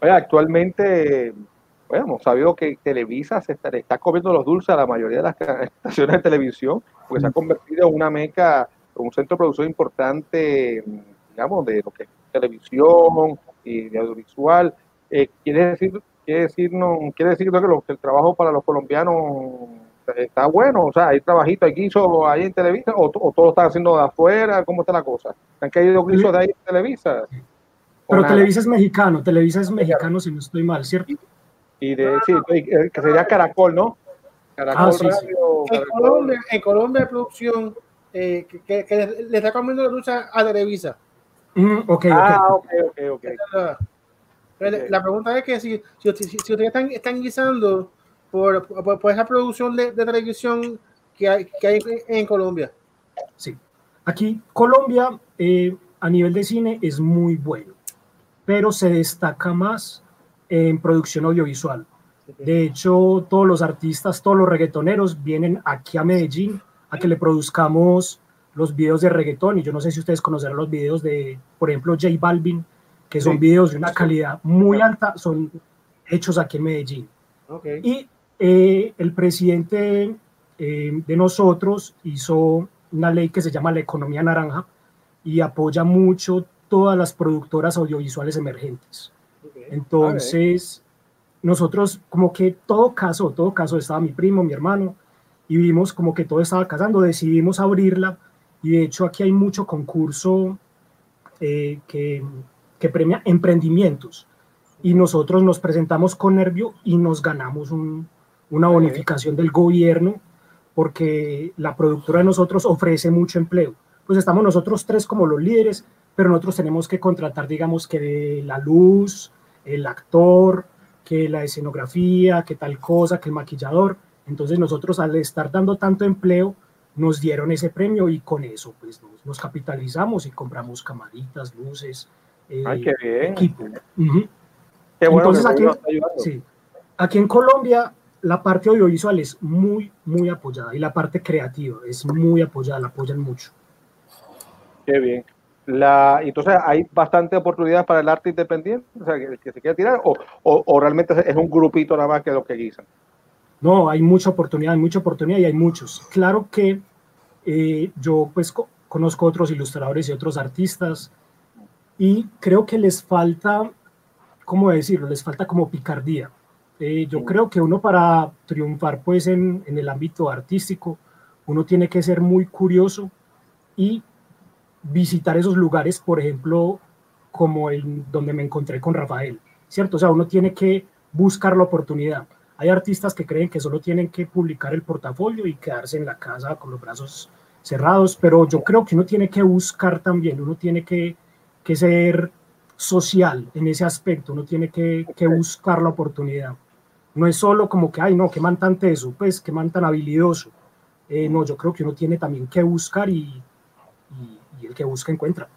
Oye, actualmente bueno, hemos sabido que Televisa se está, comiendo los dulces a la mayoría de las <laughs> estaciones de televisión, porque se ha convertido en una meca, un centro de producción importante, digamos, de lo que es televisión y de audiovisual. Eh, ¿Quiere decir, quiere decirnos, quiere decir que, el trabajo para los colombianos está bueno? O sea, ¿hay trabajito, hay guiso ahí en Televisa o, o todo está haciendo de afuera? ¿Cómo está la cosa? ¿Han caído guisos de ahí en Televisa? Pero Televisa es mexicano, Televisa es mexicano si no estoy mal, ¿cierto? y de sí, eh, que sería Caracol, ¿no? Caracol ah, Radio, En, Colombia, en Colombia hay producción eh, que, que, le está comiendo la lucha a Televisa. Mm, okay, ah, ok, ok, ok. La, la, pregunta es que si, si, si, ustedes están, están guisando por, por, por, esa producción de, de televisión que hay, que hay en, Colombia. Sí. Aquí, Colombia, eh, a nivel de cine, es muy bueno, pero se destaca más en producción audiovisual. De hecho, todos los artistas, todos los reggaetoneros vienen aquí a Medellín a que le produzcamos los videos de reggaetón. Y yo no sé si ustedes conocerán los videos de, por ejemplo, J Balvin, que son videos de una calidad muy alta, son hechos aquí en Medellín. Y eh, el presidente eh, de nosotros hizo una ley que se llama la economía naranja y apoya mucho todas las productoras audiovisuales emergentes. Entonces, nosotros como que todo caso, todo caso estaba mi primo, mi hermano, y vimos como que todo estaba casando, decidimos abrirla y de hecho aquí hay mucho concurso eh, que, que, premia emprendimientos y nosotros nos presentamos con Nervio y nos ganamos una bonificación del gobierno porque la productora de nosotros ofrece mucho empleo. Pues estamos nosotros tres como los líderes, pero nosotros tenemos que contratar, digamos que la luz, el actor, que la escenografía, que tal cosa, que el maquillador. Entonces nosotros al estar dando tanto empleo, nos dieron ese premio y con eso pues nos, capitalizamos y compramos camaritas, luces, eh, Ay, qué bien. equipo. qué bueno Entonces aquí, sí, aquí en Colombia la parte audiovisual es muy, muy apoyada y la parte creativa es muy apoyada, la apoyan mucho. Qué bien. La, entonces hay bastante oportunidad para el arte independiente, o sea, que, se quiera tirar, o, o, realmente es un grupito nada más que los que guisan. No, hay mucha oportunidad, hay mucha oportunidad y hay muchos. Claro que eh, yo pues conozco otros ilustradores y otros artistas y creo que les falta, ¿cómo decirlo? Les falta como picardía. Eh, yo creo que uno para triunfar pues en, en el ámbito artístico, uno tiene que ser muy curioso y visitar esos lugares, por ejemplo, como el donde me encontré con Rafael, ¿cierto? O sea, uno tiene que buscar la oportunidad. Hay artistas que creen que solo tienen que publicar el portafolio y quedarse en la casa con los brazos cerrados, pero yo creo que uno tiene que buscar también, uno tiene que, que ser social en ese aspecto, uno tiene que, que, buscar la oportunidad. No es solo como que, ay, no, que man tan teso, pues, que man tan habilidoso. Eh, no, yo creo que uno tiene también que buscar y, y, el que busca encuentra.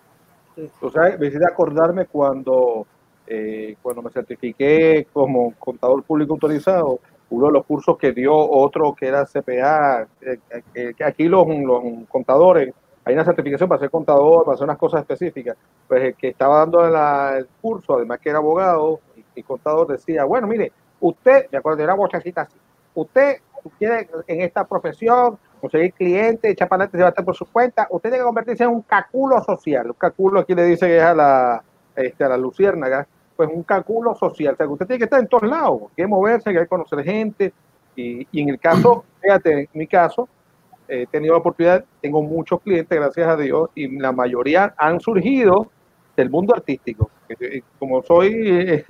O sea, me hiciste acordarme cuando, eh, cuando me certifiqué como contador público autorizado, uno de los cursos que dio otro que era CPA, eh, eh, que aquí los, los, contadores, hay una certificación para ser contador, para hacer unas cosas específicas, pues el que estaba dando el curso, además que era abogado y, contador, decía, bueno, mire, usted, me acuerdo de una bochacita así, usted quiere en esta profesión conseguir clientes, echar para adelante, se va a estar por su cuenta, usted tiene que convertirse en un caculo social, un caculo aquí le dice que es a la, este, a la luciérnaga, pues un cálculo social. O sea, que usted tiene que estar en todos lados, que moverse, que conocer gente. Y, y, en el caso, <clears throat> fíjate, en mi caso, he tenido la oportunidad, tengo muchos clientes, gracias a Dios, y la mayoría han surgido del mundo artístico. Como soy,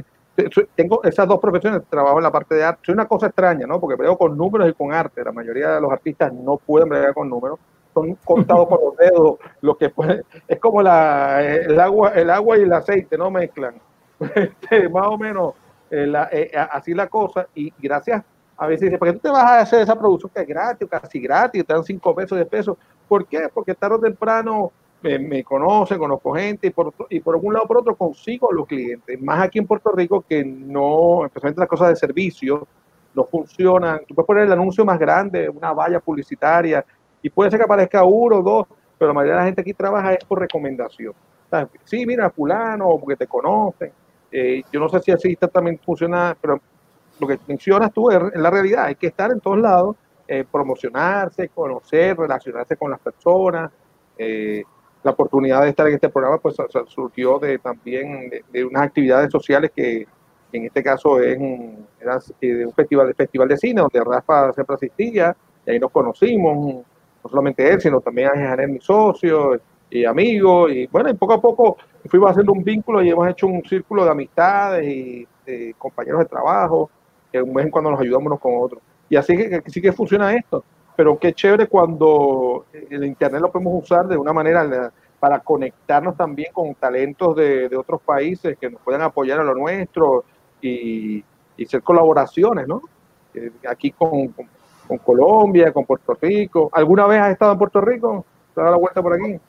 tengo esas dos profesiones, trabajo en la parte de arte. Soy una cosa extraña, ¿no? Porque veo con números y con arte. La mayoría de los artistas no pueden bregar con números son contados por los dedos, lo que puede, es como la, el agua, el agua y el aceite, no mezclan. <laughs> Este, más o menos eh, eh, así la cosa. Y gracias, a veces dice, ¿por qué tú te vas a hacer esa producción que es gratis casi gratis? Te dan cinco pesos, de pesos. ¿Por qué? Porque tarde o temprano me, me conocen, conozco gente y por, y por un lado por otro consigo a los clientes. Más aquí en Puerto Rico que no, especialmente las cosas de servicio, no funcionan. Tú puedes poner el anuncio más grande, una valla publicitaria, y puede ser que aparezca uno o dos, pero la mayoría de la gente aquí trabaja es por recomendación. Sí, mira, fulano, porque te conocen. Eh, yo no sé si así también funciona, pero lo que mencionas tú es, la realidad, hay que estar en todos lados, eh, promocionarse, conocer, relacionarse con las personas. Eh, la oportunidad de estar en este programa pues surgió de también de, unas actividades sociales que en este caso es un, era un festival, festival de cine donde Rafa siempre asistía y ahí nos conocimos, no solamente él, sino también a Janet, mi socio, y amigos, y bueno, y poco a poco fuimos haciendo un vínculo y hemos hecho un círculo de amistades y de compañeros de trabajo, que un en cuando nos ayudamos unos con otros. Y así que, sí que funciona esto, pero qué chévere cuando el Internet lo podemos usar de una manera para conectarnos también con talentos de, otros países que nos puedan apoyar a lo nuestro y, y hacer colaboraciones, ¿no? Eh, aquí con, con, Colombia, con Puerto Rico. ¿Alguna vez has estado en Puerto Rico? ¿Te has la vuelta por aquí?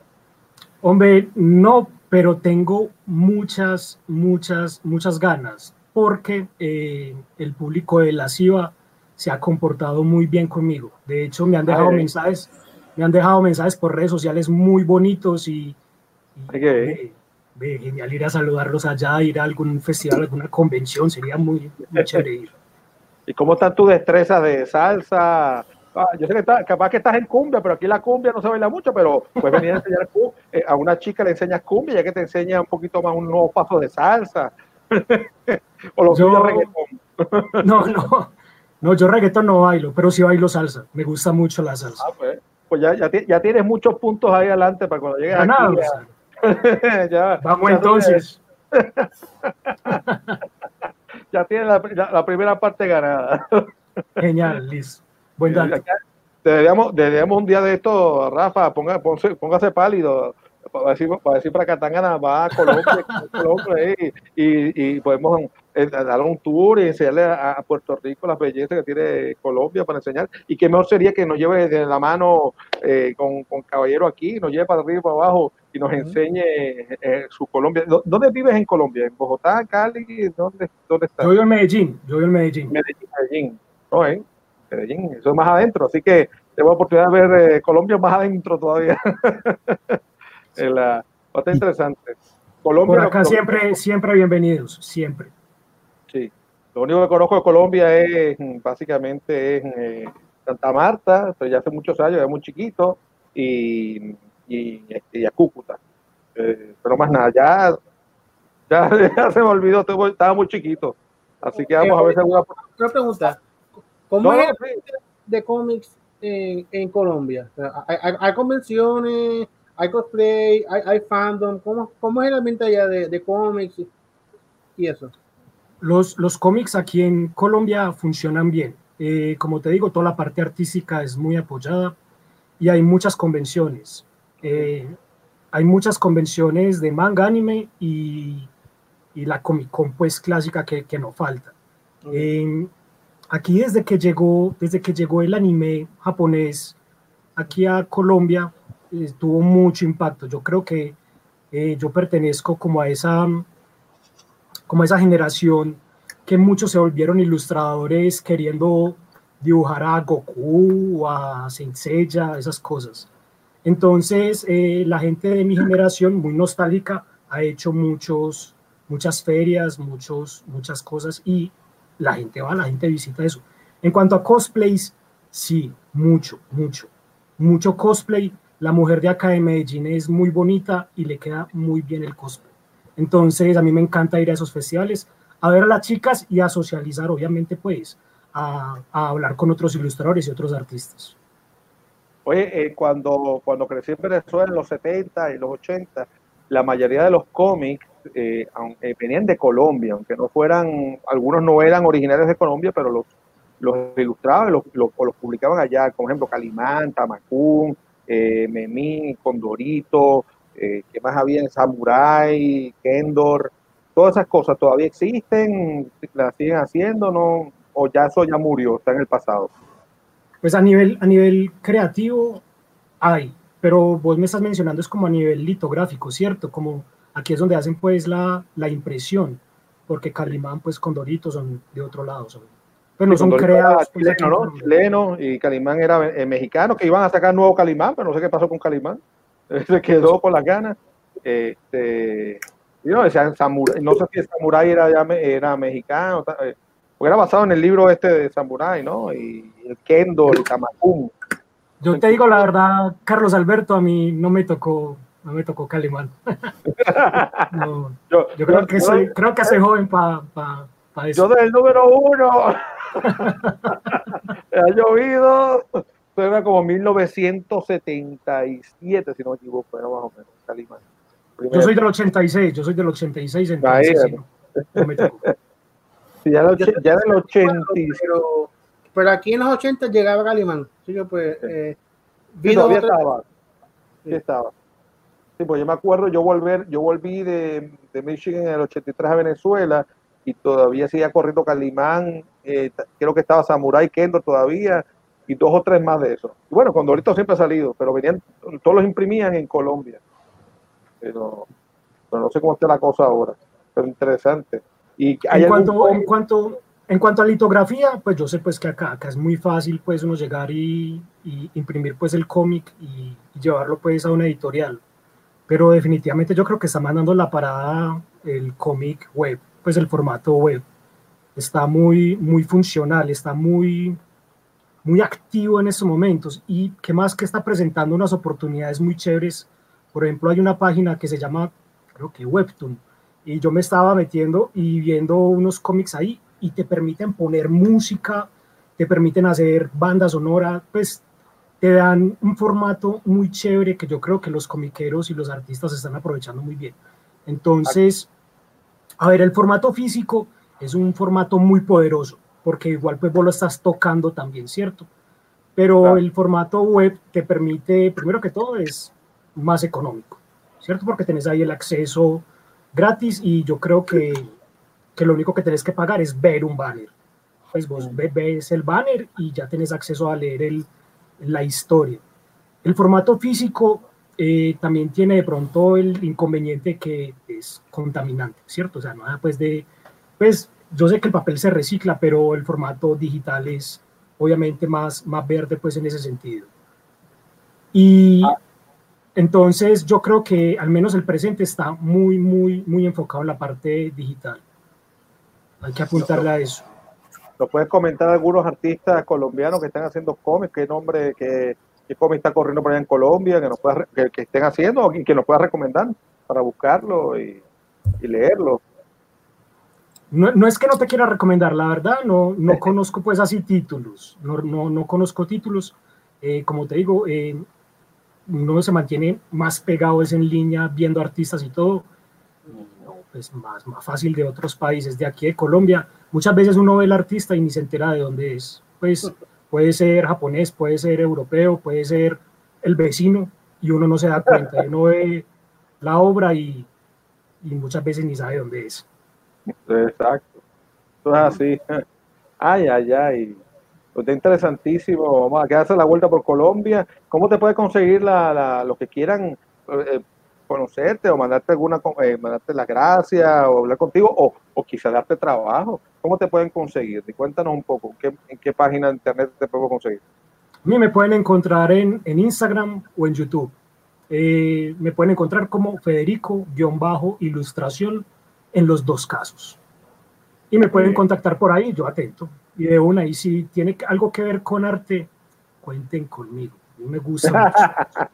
Hombre, no, pero tengo muchas, muchas, muchas ganas, porque eh, el público de la CIVA se ha comportado muy bien conmigo. De hecho, me han dejado mensajes, me han dejado mensajes por redes sociales muy bonitos y, y genial ir a saludarlos allá, ir a algún festival, alguna convención, sería muy, muy chévere ir. <laughs> ¿Y cómo están tus destrezas de salsa, Ah, yo sé que está, capaz que estás en cumbia, pero aquí la cumbia no se baila mucho, pero puedes venir a enseñar <laughs> eh, a una chica le enseñas cumbia, ya que te enseña un poquito más un nuevo paso de salsa. <laughs> o los yo, reggaetón. no, no, no, yo reggaetón no bailo, pero sí bailo salsa. Me gusta mucho la salsa. Ah, pues, pues ya, ya, ya, tienes muchos puntos ahí adelante para cuando llegues aquí. <laughs> <laughs> ya, Vamos entonces. <laughs> ya tienes la, la primera parte ganada. Genial, listo. Buen dato. Deberíamos, un día de esto, Rafa, ponga, póngase pálido, para decir, para decir para Catangana va a Colombia, y, y, podemos dar un tour y enseñarle a, Puerto Rico las bellezas que tiene Colombia para enseñar. Y qué mejor sería que nos lleve de la mano eh, con, con, Caballero aquí, nos lleve para arriba y para abajo y nos enseñe eh, su Colombia. ¿Dónde vives en Colombia? ¿En Bogotá, Cali? ¿Dónde, dónde estás? Yo vivo en Medellín, yo vivo en Medellín. Medellín, Medellín. Oh, Medellín, eso es más adentro, así que tengo oportunidad de ver eh, Colombia más adentro todavía. <laughs> la, bastante interesante. Colombia, Por acá siempre, siempre bienvenidos, siempre. Sí, lo único que conozco de Colombia es básicamente es eh, Santa Marta, pero ya hace muchos años, es muy chiquito, y, y, este, a Cúcuta. Eh, pero más nada, ya, ya, <laughs> se me olvidó, estaba muy chiquito. Así que vamos a ver si alguna. Pregunta. ¿Cómo es de cómics en, Colombia? hay, convenciones, hay cosplay, hay, fandom. ¿Cómo, ¿Cómo, es el ambiente allá de, cómics y eso? Los, los cómics aquí en Colombia funcionan bien. Eh, como te digo, toda la parte artística es muy apoyada. y hay muchas convenciones. Eh, hay muchas convenciones de manga anime y, y la Comic Con pues clásica que, que no falta. aquí desde que llegó, desde que llegó el anime japonés aquí a Colombia, eh, tuvo mucho impacto. Yo creo que eh, yo pertenezco como a esa, como esa generación que muchos se volvieron ilustradores queriendo dibujar a Goku, a Saint Seiya, esas cosas. Entonces, eh, la gente de mi generación, muy nostálgica, ha hecho muchos, muchas ferias, muchos, muchas cosas y la gente va, la gente visita eso. En cuanto a cosplays, sí, mucho, mucho, mucho cosplay. La mujer de acá de Medellín es muy bonita y le queda muy bien el cosplay. Entonces, a mí me encanta ir a esos festivales, a ver a las chicas y a socializar, obviamente, pues, a, hablar con otros ilustradores y otros artistas. Oye, eh, cuando, cuando crecí en Venezuela en los 70 y los 80, la mayoría de los cómics eh, eh, venían de Colombia, aunque no fueran, algunos no eran originarios de Colombia, pero los, ilustraban los, los, publicaban allá, por ejemplo, Calimán, Tamacún, Memín, Condorito, eh, ¿qué más había en Samurai, Kendor? Todas esas cosas todavía existen, las siguen haciendo, ¿no? O ya eso ya murió, está en el pasado. Pues a nivel, a nivel creativo hay, pero vos me estás mencionando es como a nivel litográfico, ¿cierto? Como aquí es donde hacen pues la, la impresión, porque Calimán pues Condorito son de otro lado, son, pero no son creados. Pues, chileno, ¿no? chileno y Calimán era eh, mexicano, que iban a sacar nuevo Calimán, pero no sé qué pasó con Calimán, <laughs> se quedó con las ganas. Este, no, decían Samurai, no sé si el Samurai era, era mexicano, eh, porque era basado en el libro este de Samurai, ¿no? Y el Kendo, el Kamakun. Yo te digo la verdad, Carlos Alberto, a mí no me tocó, no me tocó Calimán. <laughs> no, yo, yo, creo que soy, creo que soy joven para pa, pa eso. Yo del número uno. <laughs> ha llovido. Era como 1977, si no me equivoco, era más o menos Calimán. Yo soy del 86, yo soy del 86, entonces sí, no, no me tocó. <laughs> Sí, ya, ya del 80. Pero, pero, aquí en los 80 llegaba Calimán. Así que pues. Eh, sí, todavía estaba. Sí, estaba. Sí, pues yo me acuerdo, yo, volver, yo volví de, de Michigan en el 83 a Venezuela y todavía seguía corriendo Calimán. Eh, creo que estaba Samurai Kendo todavía y dos o tres más de eso. Y bueno, cuando ahorita siempre ha salido, pero venían, todos los imprimían en Colombia. Pero, pero no sé cómo está la cosa ahora. Pero interesante. Y en, cuanto, en, cuanto, en cuanto a litografía, pues yo sé pues que acá, acá es muy fácil pues uno llegar y, y imprimir pues el cómic y, y, llevarlo pues a una editorial. Pero definitivamente yo creo que está mandando la parada el cómic web, pues el formato web. Está muy, muy funcional, está muy, muy activo en estos momentos y que más que está presentando unas oportunidades muy chéveres. Por ejemplo, hay una página que se llama, creo que Webtoon, y yo me estaba metiendo y viendo unos cómics ahí y te permiten poner música, te permiten hacer banda sonora, pues te dan un formato muy chévere que yo creo que los comiqueros y los artistas están aprovechando muy bien. Entonces, a ver, el formato físico es un formato muy poderoso, porque igual pues vos lo estás tocando también, ¿cierto? Pero claro. el formato web te permite, primero que todo, es más económico, ¿cierto? Porque tenés ahí el acceso gratis y yo creo que, que, lo único que tenés que pagar es ver un banner. Pues vos ves el banner y ya tenés acceso a leer el, la historia. El formato físico eh, también tiene de pronto el inconveniente que es contaminante, ¿cierto? O sea, nada pues de, pues yo sé que el papel se recicla, pero el formato digital es obviamente más, más verde pues en ese sentido. Y ah entonces yo creo que al menos el presente está muy, muy, muy enfocado en la parte digital. Hay que apuntarle a eso. ¿Lo puedes comentar algunos artistas colombianos que están haciendo cómics? ¿Qué nombre, qué, qué cómic está corriendo por allá en Colombia que, nos pueda, que, que estén haciendo y que nos pueda recomendar para buscarlo y, y leerlo? No, no, es que no te quiera recomendar, la verdad, no, no <laughs> conozco pues así títulos, no, no, no conozco títulos. Eh, como te digo, eh, uno se mantiene más pegado es en línea viendo artistas y todo, no, pues más, más fácil de otros países, de aquí de Colombia. Muchas veces uno ve el artista y ni se entera de dónde es. Pues <laughs> puede ser japonés, puede ser europeo, puede ser el vecino y uno no se da cuenta, uno ve la obra y, y muchas veces ni sabe dónde es. Exacto. Eso es así. Ay, ay, ay. Pues está interesantísimo. Vamos a quedarse la vuelta por Colombia. ¿Cómo te puede conseguir la, los que quieran eh, conocerte o mandarte alguna, eh, mandarte las gracias o hablar contigo o, o quizá darte trabajo? ¿Cómo te pueden conseguir? Cuéntanos un poco, ¿qué, ¿en qué página de internet te puedo conseguir? Mí me pueden encontrar en, en Instagram o en YouTube. Eh, me pueden encontrar como Federico-Ilustración en los dos casos. Y me pueden contactar por ahí, yo atento. Y de una, y si tiene algo que ver con arte, cuenten conmigo. A mí me gusta mucho.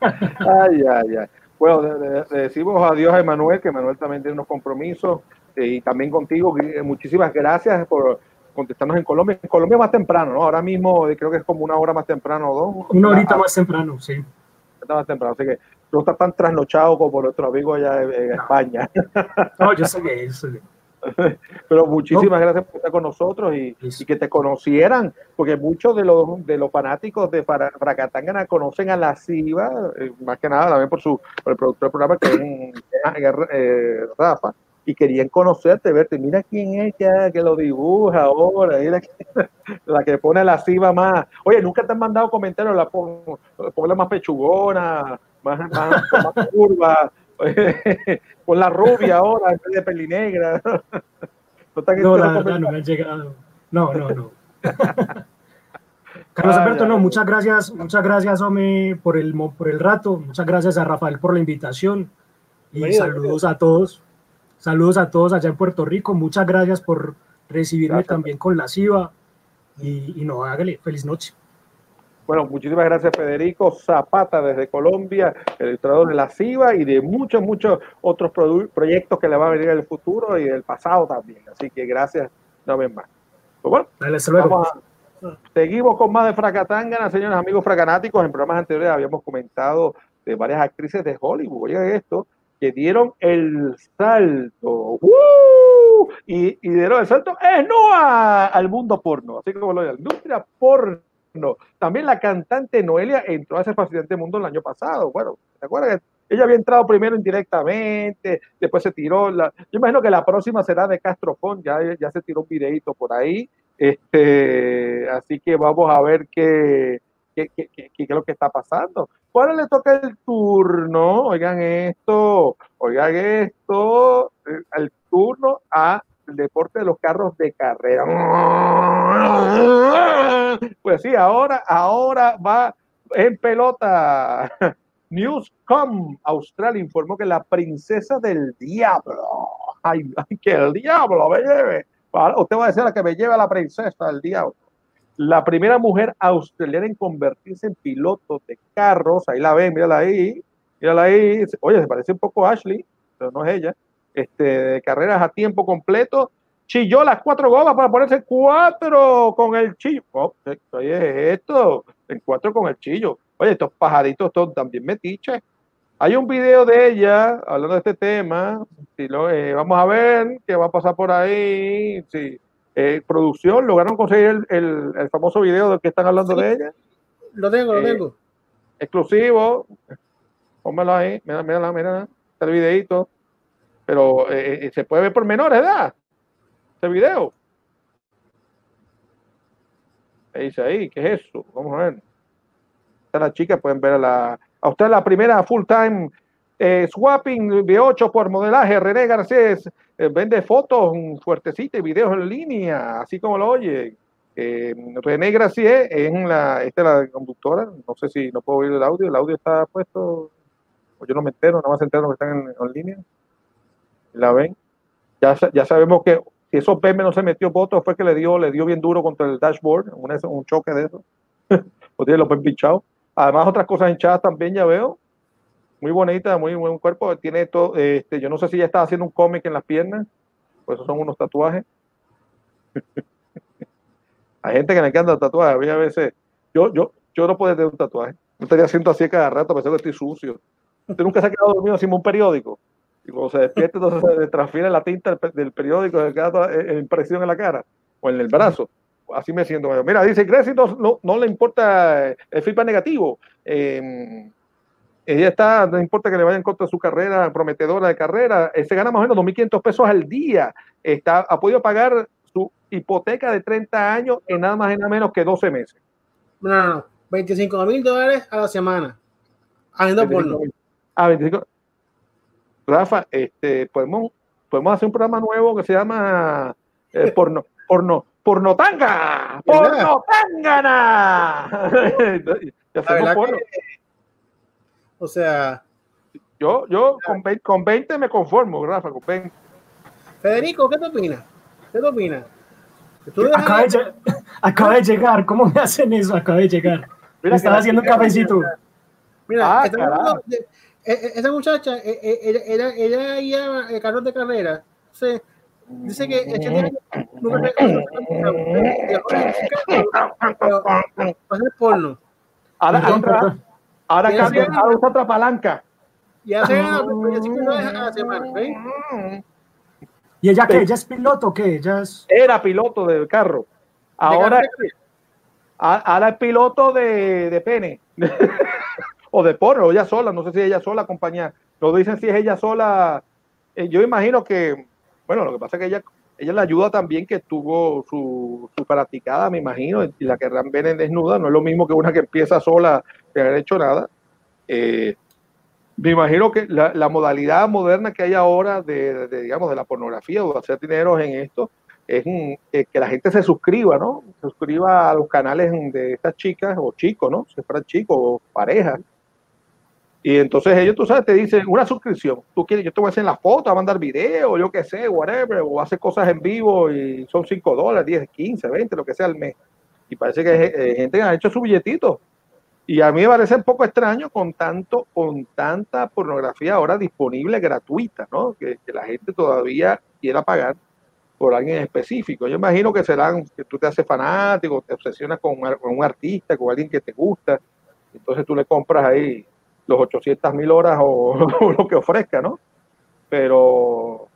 <laughs> ay, ay, ay. Bueno, le, le decimos adiós a Emanuel, que Emanuel también tiene unos compromisos. Eh, y también contigo, muchísimas gracias por contestarnos en Colombia. En Colombia más temprano, ¿no? Ahora mismo creo que es como una hora más temprano, ¿no? Una horita más temprano, sí. Más temprano, así que no está tan trasnochado como nuestro amigo allá en, en no. España. <laughs> No, yo sé que eso. <laughs> Pero muchísimas no. gracias por estar con nosotros y, y, que te conocieran, porque muchos de los, de los fanáticos de Fracatangana conocen a la CIVA, eh, más que nada también por, su, por el productor del programa que es <coughs> eh, Rafa, y querían conocerte, verte. Mira quién es que, que lo dibuja ahora, que, <laughs> la que pone la ciba más. Oye, nunca te han mandado comentarios, la ponle más pechugona, más, más, más curva, <laughs> con la rubia ahora en vez de pelinegra. No, no la verdad, no me han llegado. No, no, no. <laughs> Carlos Alberto, no, muchas gracias, muchas gracias, Ome, por el, por el rato. Muchas gracias a Rafael por la invitación. Y saludos a todos. Saludos a todos allá en Puerto Rico. Muchas gracias por recibirme gracias. también con la CIVA. Y, y, no, hágale, feliz noche. Bueno, muchísimas gracias Federico Zapata desde Colombia, el ilustrador de la CIVA y de muchos, muchos otros proyectos que le va a venir en el futuro y del pasado también. Así que gracias una vez más. Pues bueno, Dale, vamos a, seguimos con más de Fracatangana, señores amigos fracanáticos. En programas anteriores habíamos comentado de varias actrices de Hollywood. Oigan esto, que dieron el salto. ¡Uh! Y, y, dieron el salto es no al mundo porno, así como lo de la industria porno. También la cantante Noelia entró a ese fascinante mundo el año pasado. Bueno, ¿te acuerdas ella había entrado primero indirectamente, después se tiró yo imagino que la próxima será de Castrofón, ya, ya se tiró un videito por ahí, este, así que vamos a ver qué, qué, qué, qué, qué es lo que está pasando. Ahora le toca el turno, oigan esto, oigan esto, el turno a el deporte de los carros de carrera. Pues sí, ahora, ahora va en pelota. Newscom Australia informó que la princesa del diablo, ay, que el diablo me lleve. Usted va a decir a que me lleve a la princesa del diablo. La primera mujer australiana en convertirse en piloto de carros, ahí la ven, mírala ahí, mírala ahí. Oye, se parece un poco a Ashley, pero no es ella este, de carreras a tiempo completo. Chilló las cuatro gomas para ponerse cuatro con el chillo. Oh, oye, esto, en cuatro con el chillo. Oye, estos pajaritos estos también metiches. Hay un video de ella hablando de este tema. Si lo, eh, vamos a ver qué va a pasar por ahí. Si, eh, producción, lograron conseguir el, el, el, famoso video del que están hablando sí, de ella. Lo tengo, lo eh, tengo. Exclusivo. Pónmelo ahí. Mira, mira, mira. Está el videito pero eh, se puede ver por menores de edad este video. ¿Qué dice ahí? ¿Qué es eso? Vamos a ver. Esta la chica, pueden ver a la. A usted la primera full time eh, swapping V8 por modelaje. René Garcés eh, vende fotos fuertecitas y videos en línea, así como lo oye. Eh, René Gracié es la, esta es la conductora. No sé si no puedo oír el audio. El audio está puesto. O yo no me entero, nada más entero que están en, en línea la ven. Ya, ya sabemos que si esos PM no se metió votos fue que le dio, le dio bien duro contra el dashboard, un, un choque de eso. <laughs> o tiene los pinchados. Además, otras cosas hinchadas también ya veo. Muy bonita, muy buen cuerpo. Tiene todo, este, yo no sé si ya está haciendo un cómic en las piernas, pues son unos tatuajes. <laughs> Hay gente que le encanta tatuajes. A veces, yo, yo, yo no puedo tener un tatuaje. Yo estaría haciendo así cada rato, pensando que estoy sucio. ¿Usted nunca se ha quedado dormido sin un periódico? Y cuando se despierta entonces se transfiere la tinta del periódico, se queda toda impresión en la cara o en el brazo. así me siento. Mira, dice, Grecia no, no, le importa el feedback negativo. Eh, ella está, no importa que le vaya en contra de su carrera prometedora de carrera, se gana más o menos 2.500 pesos al día. Está, ha podido pagar su hipoteca de 30 años en nada más y nada menos que 12 meses. No, no, no. 25 mil dólares a la semana. Haciendo porno. Ah, 25. Rafa, este, podemos, podemos hacer un programa nuevo que se llama eh, porno, porno, pornotanga, <laughs> pornotangana. <laughs> porno. O sea. Yo, yo con 20, con 20 me conformo, Rafa, con 20. Federico, ¿qué te opinas? ¿Qué te opinas? Acaba de, llegar, ¿cómo me hacen eso? Acaba de llegar. Mira, me haciendo un cafecito. Mira, ah, e, e, esa muchacha, e, ella, ella, ella el carro de carrera. Entonces, dice que nunca hacer porno. Ahora, ahora, ahora cambia, ahora usa otra palanca. Y hace a la semana, ¿Y ella qué? ¿Ella es piloto o qué? Ella es... Era piloto del carro. Ahora, ahora es piloto de, de pene. <laughs> o de porro, ella sola. No sé si ella sola acompaña. Lo dicen si es ella sola. Eh, yo imagino que, bueno, lo que pasa es que ella, ella le ayuda también que tuvo su, su practicada, me imagino, y la que ven desnuda. No es lo mismo que una que empieza sola sin haber hecho nada. Eh, me imagino que la, modalidad moderna que hay ahora de, digamos, de la pornografía o de hacer dinero en esto es que la gente se suscriba, ¿no? Se suscriba a los canales de estas chicas o chicos, ¿no? Si fueran chicos o parejas. Y entonces ellos, tú sabes, te dicen una suscripción. Tú quieres, yo te voy a hacer la foto, a mandar video, yo qué sé, whatever, o hacer cosas en vivo y son 5 dólares, 10, 15, 20, lo que sea al mes. Y parece que hay gente que ha hecho su billetito y a mí me parece un poco extraño con tanto, con tanta pornografía ahora disponible gratuita, ¿no? Que, la gente todavía quiera pagar por alguien específico. Yo imagino que serán que tú te haces fanático, te obsesionas con, un artista, con alguien que te gusta, entonces tú le compras ahí los 800 mil horas o, <laughs> lo que ofrezca, ¿no? Pero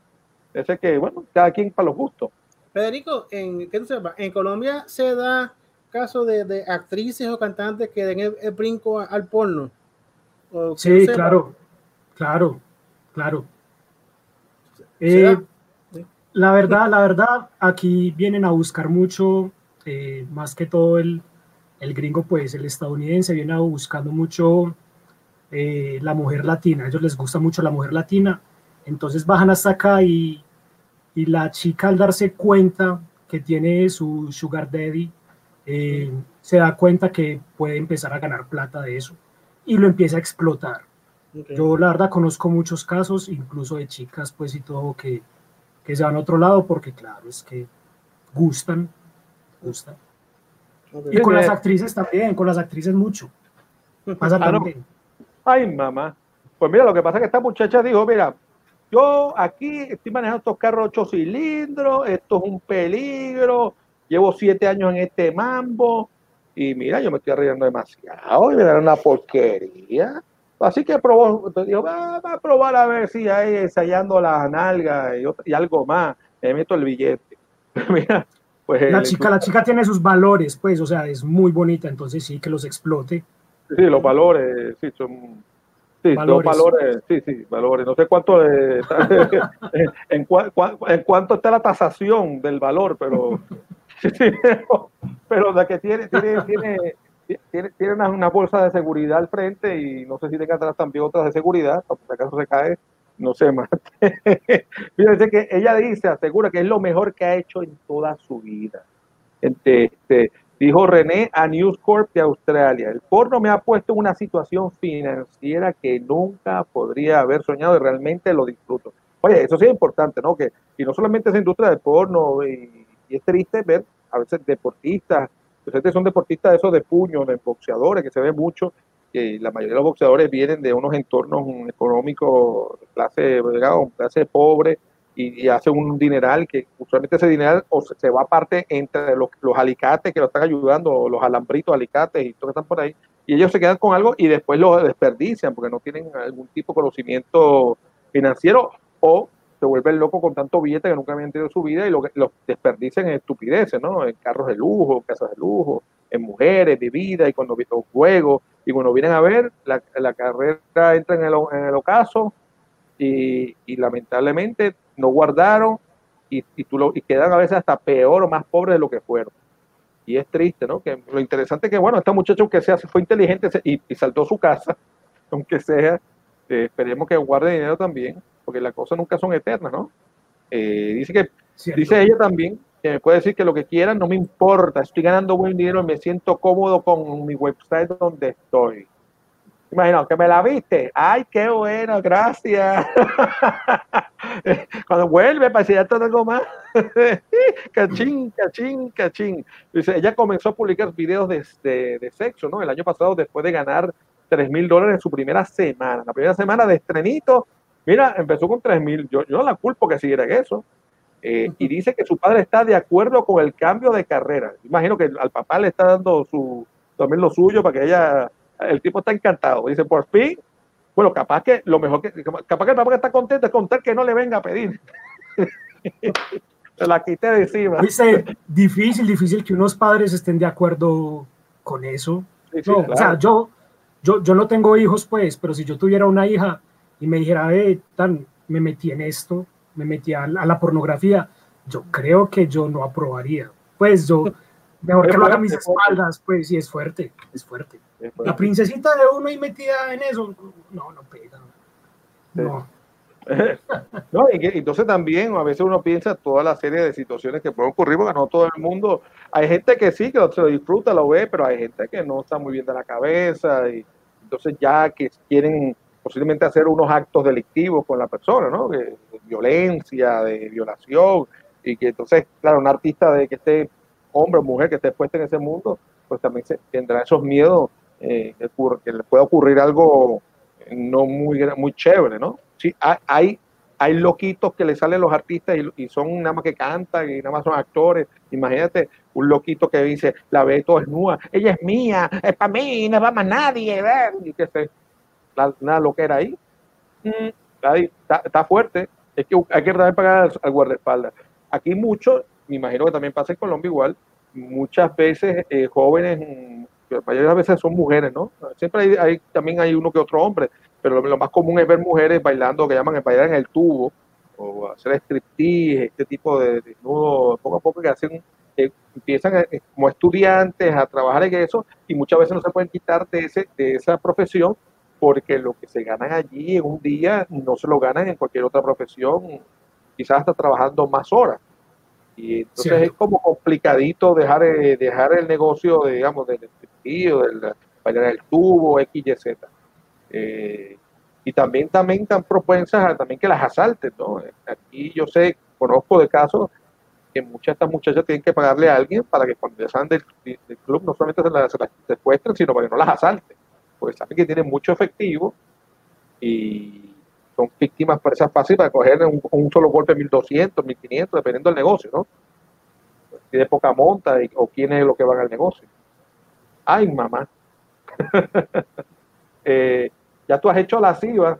ese que, bueno, cada quien para los gustos. Federico, en, ¿qué tú sepas? En Colombia se da caso de, de, actrices o cantantes que den el, brinco al porno? Sí, claro, claro, claro. Eh, la verdad, la verdad, aquí vienen a buscar mucho, eh, más que todo el, el, gringo, pues el estadounidense viene a buscando mucho eh, la mujer latina. A ellos les gusta mucho la mujer latina. Entonces bajan hasta acá y, y la chica al darse cuenta que tiene su sugar daddy, eh, se da cuenta que puede empezar a ganar plata de eso y lo empieza a explotar. Yo la verdad conozco muchos casos, incluso de chicas pues y todo, que, que se van a otro lado porque claro, es que gustan, gustan. Y con las actrices también, con las actrices mucho. Pasa ah, también. Ay, mamá. Pues mira, lo que pasa es que esta muchacha dijo, mira, yo aquí estoy manejando estos carros ocho cilindros, esto es un peligro, llevo siete años en este mambo y mira, yo me estoy arriesgando demasiado y me dan una porquería. Así que probó, dijo, va, a probar a ver si hay ensayando las nalgas y, algo más. Me meto el billete. <laughs> mira, pues la chica, la chica tiene sus valores, pues, o sea, es muy bonita, entonces sí que los explote. Sí, los valores, sí, son Sí, valores. valores, sí, sí, valores. No sé cuánto <laughs> en, cuánto está la tasación del valor, pero <laughs> pero, la que tiene, tiene, tiene, tiene, una, bolsa de seguridad al frente y no sé si tenga atrás también otras de seguridad, por si acaso se cae, no sé más. <laughs> Fíjense que ella dice, asegura que es lo mejor que ha hecho en toda su vida. Este, dijo René a News Corp de Australia, el porno me ha puesto en una situación financiera que nunca podría haber soñado y realmente lo disfruto. Oye, eso sí es importante, ¿no? Que, y no solamente esa industria del porno y es triste ver a veces deportistas, pues son deportistas de esos de puño, de boxeadores, que se ve mucho, que la mayoría de los boxeadores vienen de unos entornos económicos, clase, digamos, clase pobre, y, hacen un dineral que usualmente ese dineral o se, va aparte entre los, alicates que lo están ayudando, los alambritos, alicates y todo que están por ahí, y ellos se quedan con algo y después lo desperdician porque no tienen algún tipo de conocimiento financiero o se vuelven locos con tanto billete que nunca habían tenido su vida y lo, los desperdician en estupideces, ¿no? En carros de lujo, casas de lujo, en mujeres, vida y cuando los juegos, y cuando vienen a ver, la, la carrera entra en el, en el ocaso y, y, lamentablemente no guardaron y, y, tú lo, y quedan a veces hasta peor o más pobres de lo que fueron. Y es triste, ¿no? Que lo interesante es que, bueno, este muchacho, aunque sea, fue inteligente y, y saltó su casa, <laughs> aunque sea, eh, esperemos que guarde dinero también, porque las cosas nunca son eternas, ¿no? Eh, dice que, dice ella también, que me puede decir que lo que quieran no me importa, estoy ganando buen dinero, me siento cómodo con mi website donde estoy. Imagino que me la viste. Ay, qué bueno, gracias. <laughs> Cuando vuelve, para si ya algo más. cachín, cachín, cachín. Dice, ella comenzó a publicar videos de, de, de, sexo, ¿no? El año pasado, después de ganar 3 mil dólares en su primera semana. La primera semana de estrenito, mira, empezó con 3 mil. Yo, yo no la culpo que siguiera eso. Eh, y dice que su padre está de acuerdo con el cambio de carrera. Imagino que al papá le está dando su, también lo suyo para que ella el tipo está encantado. Dice, por fin, bueno, capaz que lo mejor que, capaz que el papá está contento es contar que no le venga a pedir. <laughs> Se la quité de encima. Dice, difícil, difícil que unos padres estén de acuerdo con eso. Sí, sí, no, claro. O sea, yo, yo, yo no tengo hijos, pues, pero si yo tuviera una hija y me dijera, eh, tan, me metí en esto, me metí a, a la pornografía, yo creo que yo no aprobaría. Pues yo, mejor que lo haga mis espaldas, pues, sí, es fuerte, es fuerte. La princesita de uno y metida en eso, no, no pega. No. <laughs> no, y que, entonces también a veces uno piensa toda la serie de situaciones que pueden ocurrir, porque no todo el mundo, hay gente que sí, que se lo disfruta, lo ve, pero hay gente que no está muy bien de la cabeza y entonces ya que quieren posiblemente hacer unos actos delictivos con la persona, ¿no? De, de violencia, de violación, y que entonces, claro, un artista de que esté hombre o mujer que esté puesta en ese mundo, pues también se, tendrá esos miedos eh, que, que, le pueda ocurrir algo no muy, muy chévere, ¿no? Sí, hay, hay loquitos que le salen los artistas y, y, son nada más que cantan y nada más son actores. Imagínate un loquito que dice, la ve todo desnuda, ella es mía, es para mí, no va más nadie, ¿ver? y que se, la, una loquera ahí. Mm, ahí está, está, fuerte, es que hay que también pagar al, al guardaespaldas. Aquí muchos, me imagino que también pasa en Colombia igual, muchas veces eh, jóvenes, la mayoría de veces son mujeres, ¿no? Siempre hay, hay, también hay uno que otro hombre, pero lo, más común es ver mujeres bailando, que llaman bailar en el tubo, o hacer striptease, este tipo de desnudos, poco a poco que hacen, eh, empiezan a, como estudiantes a trabajar en eso, y muchas veces no se pueden quitar de, ese, de esa profesión, porque lo que se ganan allí en un día no se lo ganan en cualquier otra profesión, quizás hasta trabajando más horas. Y entonces Cierto. es como complicadito dejar, eh, dejar el negocio, digamos, del sentido, del bailar el tubo, X, Y, Z. Eh, y también, también están propensas a también que las asalten, ¿no? Aquí yo sé, conozco de casos que muchas de estas muchachas tienen que pagarle a alguien para que cuando ya salen del, del club no solamente se las, se las, secuestren, sino para que no las asalten, porque saben que tienen mucho efectivo y son víctimas por esa fácil para coger un, un, solo golpe 1200, 1500, dependiendo del negocio, ¿no? Si de poca monta y, o quién es lo que van al negocio. Ay, mamá. <laughs> eh, ya tú has hecho la CIVA,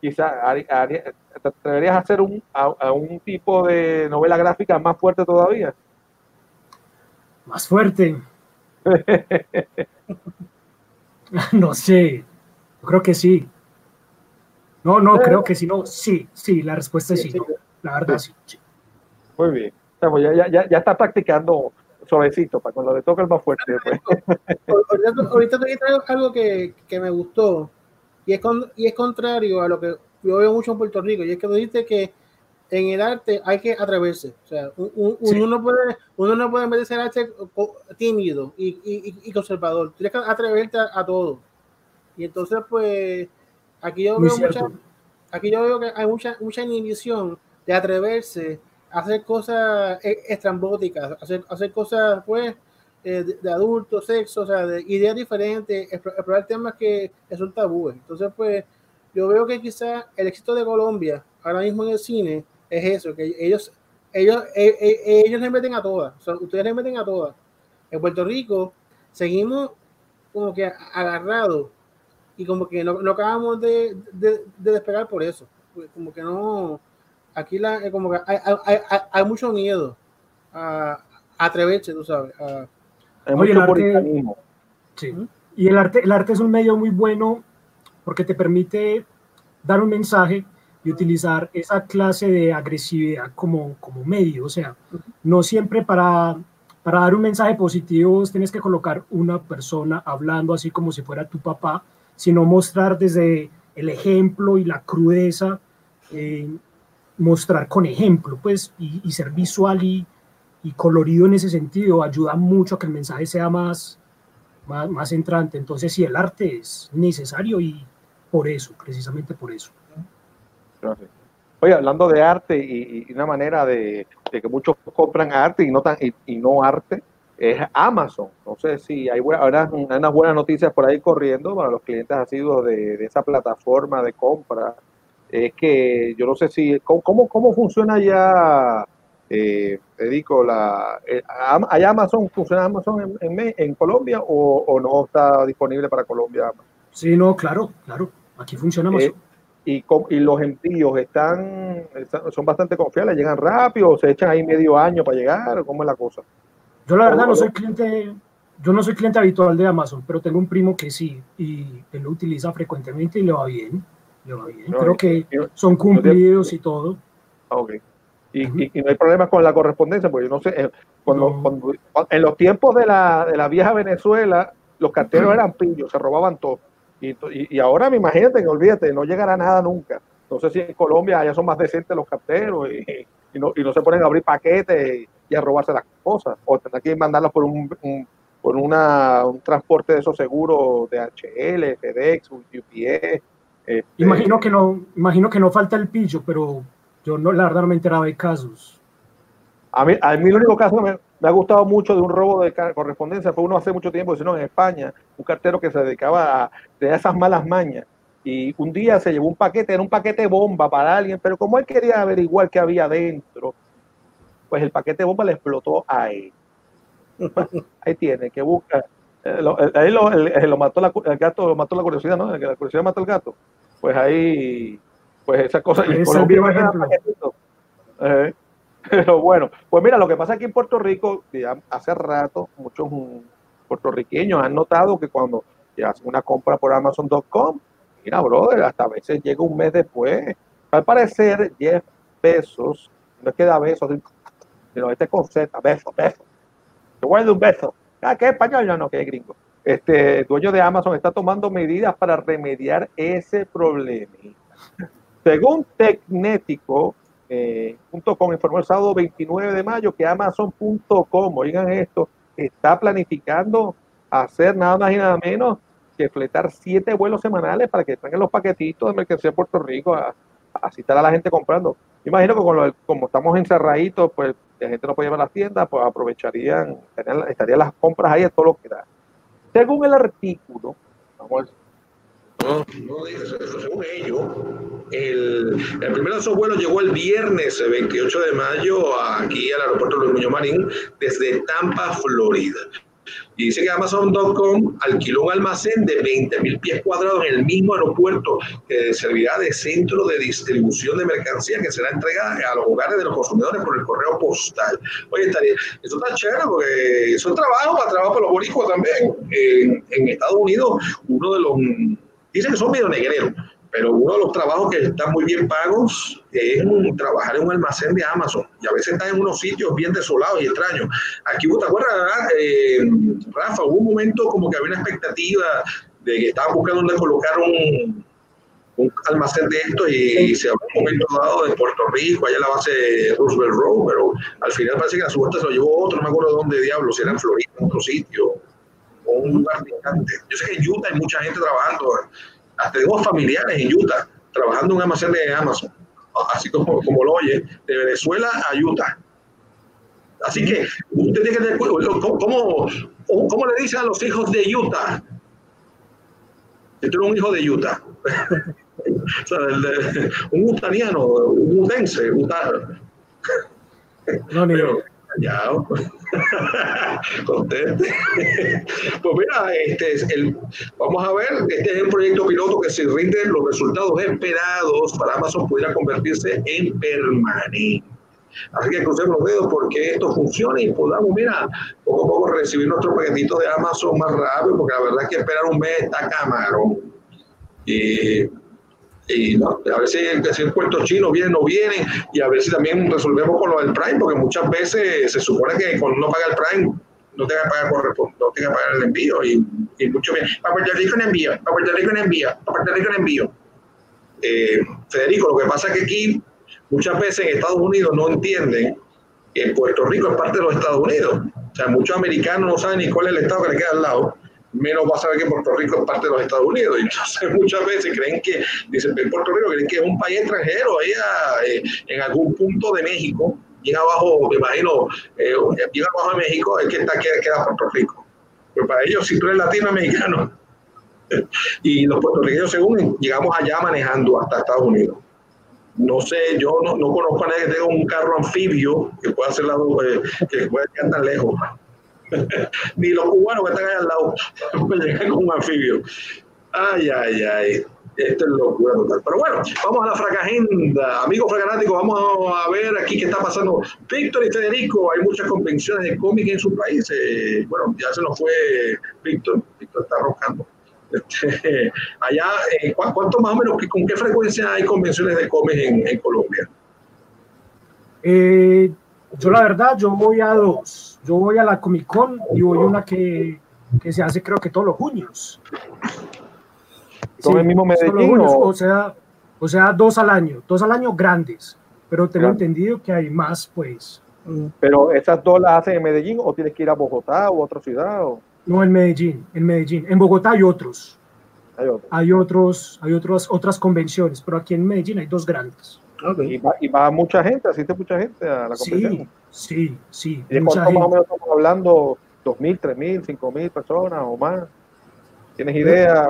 quizás te atreverías a hacer un, a, a, un tipo de novela gráfica más fuerte todavía. Más fuerte. <laughs> <laughs> no sé, creo que sí. No, no, creo que sí, no, sí, sí, la respuesta es sí, sí no, la verdad sí. sí. Muy bien, ya, ya, ya está practicando suavecito para cuando le toque el más fuerte. Pues. ahorita, ahorita te traigo algo que, que, me gustó y es, con, y es contrario a lo que yo veo mucho en Puerto Rico y es que dijiste que en el arte hay que atreverse. O sea, un, un, sí. uno, puede, uno no puede en vez de ser arte tímido y, y, y conservador. Tienes que atreverte a, a, todo. Y entonces, pues, aquí yo veo mucha, aquí yo veo que hay mucha, mucha inhibición de atreverse a hacer cosas estrambóticas, hacer, hacer cosas, pues, eh, de, de adultos, sexo, o sea, de ideas diferentes, explorar temas que, son tabúes. Entonces, pues, yo veo que quizá el éxito de Colombia ahora mismo en el cine es eso, que ellos, ellos, ellos, ellos le meten a todas, o sea, ustedes le meten a todas. En Puerto Rico seguimos como que agarrados y como que no, no acabamos de, de, de, despegar por eso, como que no, aquí la, eh, como que hay, hay, hay, mucho miedo a, atreverse, tú sabes. hay mucho arte, sí. Y el arte, el arte es un medio muy bueno porque te permite dar un mensaje y utilizar esa clase de agresividad como, como medio. O sea, no siempre para, para dar un mensaje positivo tienes que colocar una persona hablando así como si fuera tu papá, sino mostrar desde el ejemplo y la crudeza, eh, mostrar con ejemplo, pues, y, ser visual y, y, colorido en ese sentido ayuda mucho a que el mensaje sea más, más, más entrante. Entonces, sí, el arte es necesario y por eso, precisamente por eso. Oye, hablando de arte y, una manera de, que muchos compran arte y no, tan, y, no arte, es Amazon. No sé si hay, buena, unas buenas noticias por ahí corriendo para los clientes asiduos de, de esa plataforma de compra. Es que yo no sé si, ¿cómo, cómo funciona ya, eh, Edico, la, eh, ¿hay Amazon, funciona Amazon en, en, Colombia o, o, no está disponible para Colombia? Sí, no, claro, claro, aquí funciona Amazon. Eh, y, y, los envíos están, son bastante confiables, llegan rápido, o se echan ahí medio año para llegar, ¿cómo es la cosa? Yo la verdad no soy cliente, yo no soy cliente habitual de Amazon, pero tengo un primo que sí, y él lo utiliza frecuentemente y le va bien, le va bien. Creo que son cumplidos y todo. Ok. Y, y, no hay problema con la correspondencia, porque yo no sé, eh, cuando, en los tiempos de la, de la vieja Venezuela, los carteros eran pillos, se robaban todo. Y, y, ahora me imagínate, olvídate, no llegará nada nunca. No sé si en Colombia ya son más decentes los carteros y, y no, y no se ponen a abrir paquetes y a robarse las cosas. O tendrán que mandarlos por un, por una, un transporte de esos seguros de HL, FedEx, UPS. Este, imagino que no, imagino que no falta el pillo, pero yo no, la verdad no me enteraba de casos. A mí, a mí el único caso me, me ha gustado mucho de un robo de correspondencia, fue uno hace mucho tiempo, sino en España, un cartero que se dedicaba a de esas malas mañas. Y un día se llevó un paquete, era un paquete bomba para alguien, pero como él quería averiguar qué había dentro, pues el paquete bomba le explotó a él. <laughs> Ahí tiene, que busca. Eh, eh, ahí lo, lo, mató la, el gato, lo mató la curiosidad, ¿no? La curiosidad mata al gato. Pues ahí, pues esa cosa. Y eh, <laughs> pero bueno, pues mira, lo que pasa aquí en Puerto Rico, hace rato muchos puertorriqueños han notado que cuando hacen una compra por Amazon.com, mira, brother, hasta a veces llega un mes después. Al parecer, 10 pesos, no es que da besos, sino este concepto, besos, besos. Te guardo un beso. Ah, ¿qué español? No, no, que es gringo. Este dueño de Amazon está tomando medidas para remediar ese problema. Según Tecnético, eh, .com informó el sábado 29 de mayo que Amazon.com, oigan esto, está planificando hacer nada más y nada menos que fletar siete vuelos semanales para que traigan los paquetitos de mercancía a Puerto Rico a, a citar a la gente comprando. Imagino que como estamos encerraditos, pues la gente no puede llevar a las tiendas, pues aprovecharían, estarían, las compras ahí a todo lo que da. Según el artículo, vamos no, no según ellos, el, el primer de llegó el viernes 28 de mayo aquí al aeropuerto Luis Muñoz Marín desde Tampa, Florida. Y dice que Amazon.com alquiló un almacén de 20 mil pies cuadrados en el mismo aeropuerto que servirá de centro de distribución de mercancía que será entregada a los hogares de los consumidores por el correo postal. Oye, estaría, eso está chévere porque eso es trabajo, para trabajo para los boricuas también. En, en Estados Unidos, uno de los Dicen que son medio negreros, pero uno de los trabajos que están muy bien pagos es trabajar en un almacén de Amazon. Y a veces están en unos sitios bien desolados y extraños. Aquí, ¿te acuerdas, eh, Rafa? Hubo un momento como que había una expectativa de que estaban buscando donde colocar un, almacén de esto y, se habló un momento dado de Puerto Rico, allá en la base de Roosevelt Road, pero al final parece que la subasta se lo llevó otro, no me acuerdo dónde diablos, si era en Florida, en otro sitio un lugar distante. Yo sé que en Utah hay mucha gente trabajando, hasta tengo familiares en Utah, trabajando en un almacén de Amazon, así como, como lo oye, de Venezuela a Utah. Así que usted tiene que tener cuidado. ¿Cómo, cómo, le dicen a los hijos de Utah? Yo tengo un hijo de Utah. <laughs> o sea, un utaniano, un utense, No, ni, callado. <laughs> Conteste. pues mira, este es el, vamos a ver, este es el proyecto piloto que si rinde los resultados esperados para Amazon pudiera convertirse en permanente. Así que crucemos los dedos porque esto funcione y podamos, mira, poco a poco recibir nuestro paquetito de Amazon más rápido, porque la verdad es que esperar un mes está camarón. Y y no, a ver si, el puerto chino viene o no viene y a ver si también resolvemos con lo del Prime, porque muchas veces se supone que cuando uno paga el Prime no tenga que pagar no tenga que pagar el envío y, y mucho bien. Para Puerto Rico en envío, para Puerto Rico en envío, para Puerto Rico en envío. Eh, Federico, lo que pasa es que aquí muchas veces en Estados Unidos no entienden que Puerto Rico es parte de los Estados Unidos. O sea, muchos americanos no saben ni cuál es el estado que le queda al lado menos va a saber que Puerto Rico es parte de los Estados Unidos. Y entonces muchas veces creen que, dicen, en Puerto Rico creen que es un país extranjero, ahí eh, en algún punto de México, bien abajo, me imagino, eh, abajo de México, es que está, queda, Puerto Rico. Pues para ellos, si tú eres latinoamericano, <laughs> y los puertorriqueños según llegamos allá manejando hasta Estados Unidos. No sé, yo no, no conozco a nadie que tenga un carro anfibio que pueda hacer la, eh, que pueda llegar tan lejos. <laughs> Ni los cubanos que están ahí al lado pueden llegar con un anfibio. Ay, ay, ay. Esto es locura total. Pero bueno, vamos a la fracagenda. Amigos fracanáticos, vamos a ver aquí qué está pasando. Víctor y Federico, hay muchas convenciones de cómic en su país. Bueno, ya se nos fue Víctor. Víctor está roscando. Este, <laughs> allá, eh, ¿cuánto más o menos, con qué frecuencia hay convenciones de cómic en, en Colombia? Eh, yo la verdad, yo voy a dos. Yo voy a la Comic Con y voy a una que, que se hace creo que todos los junios. ¿Todo el mismo Medellín? o... sea, o sea, dos al año, dos al año grandes, pero tengo entendido que hay más, pues. ¿Pero esas dos las hacen en Medellín o tienes que ir a Bogotá u otra ciudad? O? No, en Medellín, en Medellín. En Bogotá hay otros. Hay otros. Hay otros, hay otros, otras convenciones, pero aquí en Medellín hay dos grandes. Y, va, mucha gente, asiste mucha gente a la competición. Sí, sí, sí. ¿Y de cuánto más o menos estamos hablando? ¿2.000, 3.000, 5.000 personas o más? ¿Tienes idea?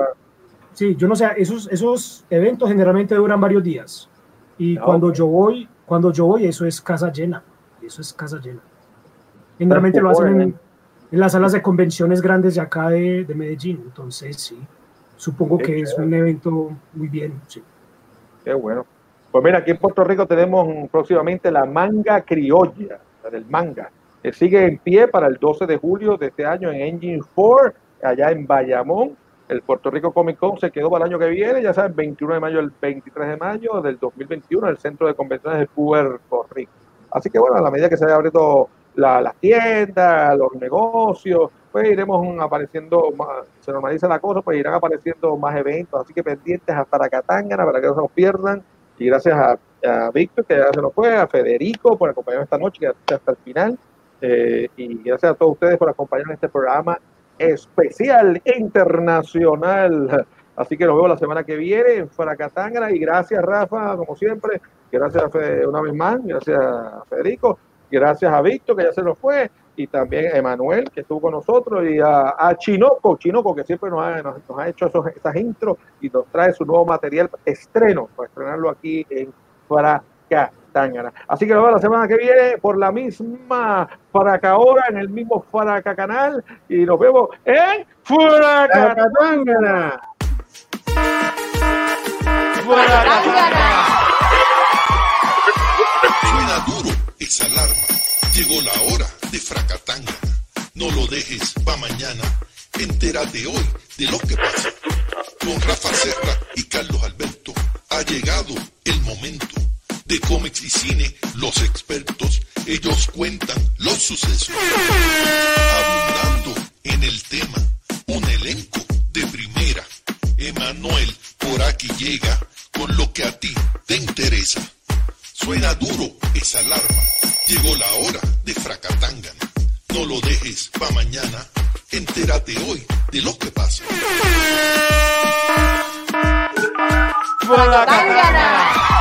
Sí, yo no sé, esos, esos eventos generalmente duran varios días. Y ah, cuando yo voy, cuando yo voy, eso es casa llena. Eso es casa llena. Generalmente lo hacen en, las salas de convenciones grandes de acá de, de Medellín. Entonces, sí, supongo que es un evento muy bien. Sí. Qué bueno. Pues mira, aquí en Puerto Rico tenemos próximamente la manga criolla, la del manga, que sigue en pie para el 12 de julio de este año en Engine 4, allá en Bayamón. El Puerto Rico Comic Con se quedó para el año que viene, ya saben, 21 de mayo el 23 de mayo del 2021 en el Centro de Convenciones de Puerto Rico. Así que bueno, a la medida que se vaya abriendo las tiendas, los negocios, pues iremos apareciendo, más, se normaliza la cosa, pues irán apareciendo más eventos, así que pendientes hasta la Catángana para que no se nos pierdan y gracias a, Víctor, que ya se nos fue, a Federico por acompañarnos esta noche, que hasta el final. Eh, y gracias a todos ustedes por acompañarnos en este programa especial internacional. Así que nos vemos la semana que viene en Fracatangana. Y gracias, Rafa, como siempre. Gracias a una vez más. Gracias a Federico. Gracias a Víctor, que ya se nos fue y también a Emanuel, que estuvo con nosotros, y a, Chinoco, Chinoco, que siempre nos ha, nos, ha hecho esos, esas intros y nos trae su nuevo material estreno, para estrenarlo aquí en Faraca Así que nos vemos la semana que viene por la misma Faraca Hora, en el mismo Faraca Canal, y nos vemos en Faracatángana. Suena duro esa alarma. Llegó la hora de Fracatanga. No lo dejes pa' mañana. Entérate hoy de lo que pasa. Con Rafa Serra y Carlos Alberto ha llegado el momento. De cómics y cine, los expertos, ellos cuentan los sucesos. Abundando en el tema, un elenco de primera. Emanuel por aquí llega con lo que a ti te interesa. Suena duro esa alarma. Llegó la hora de Fracatangana. No lo dejes para mañana. Entérate hoy de lo que pasa. Fracatangana.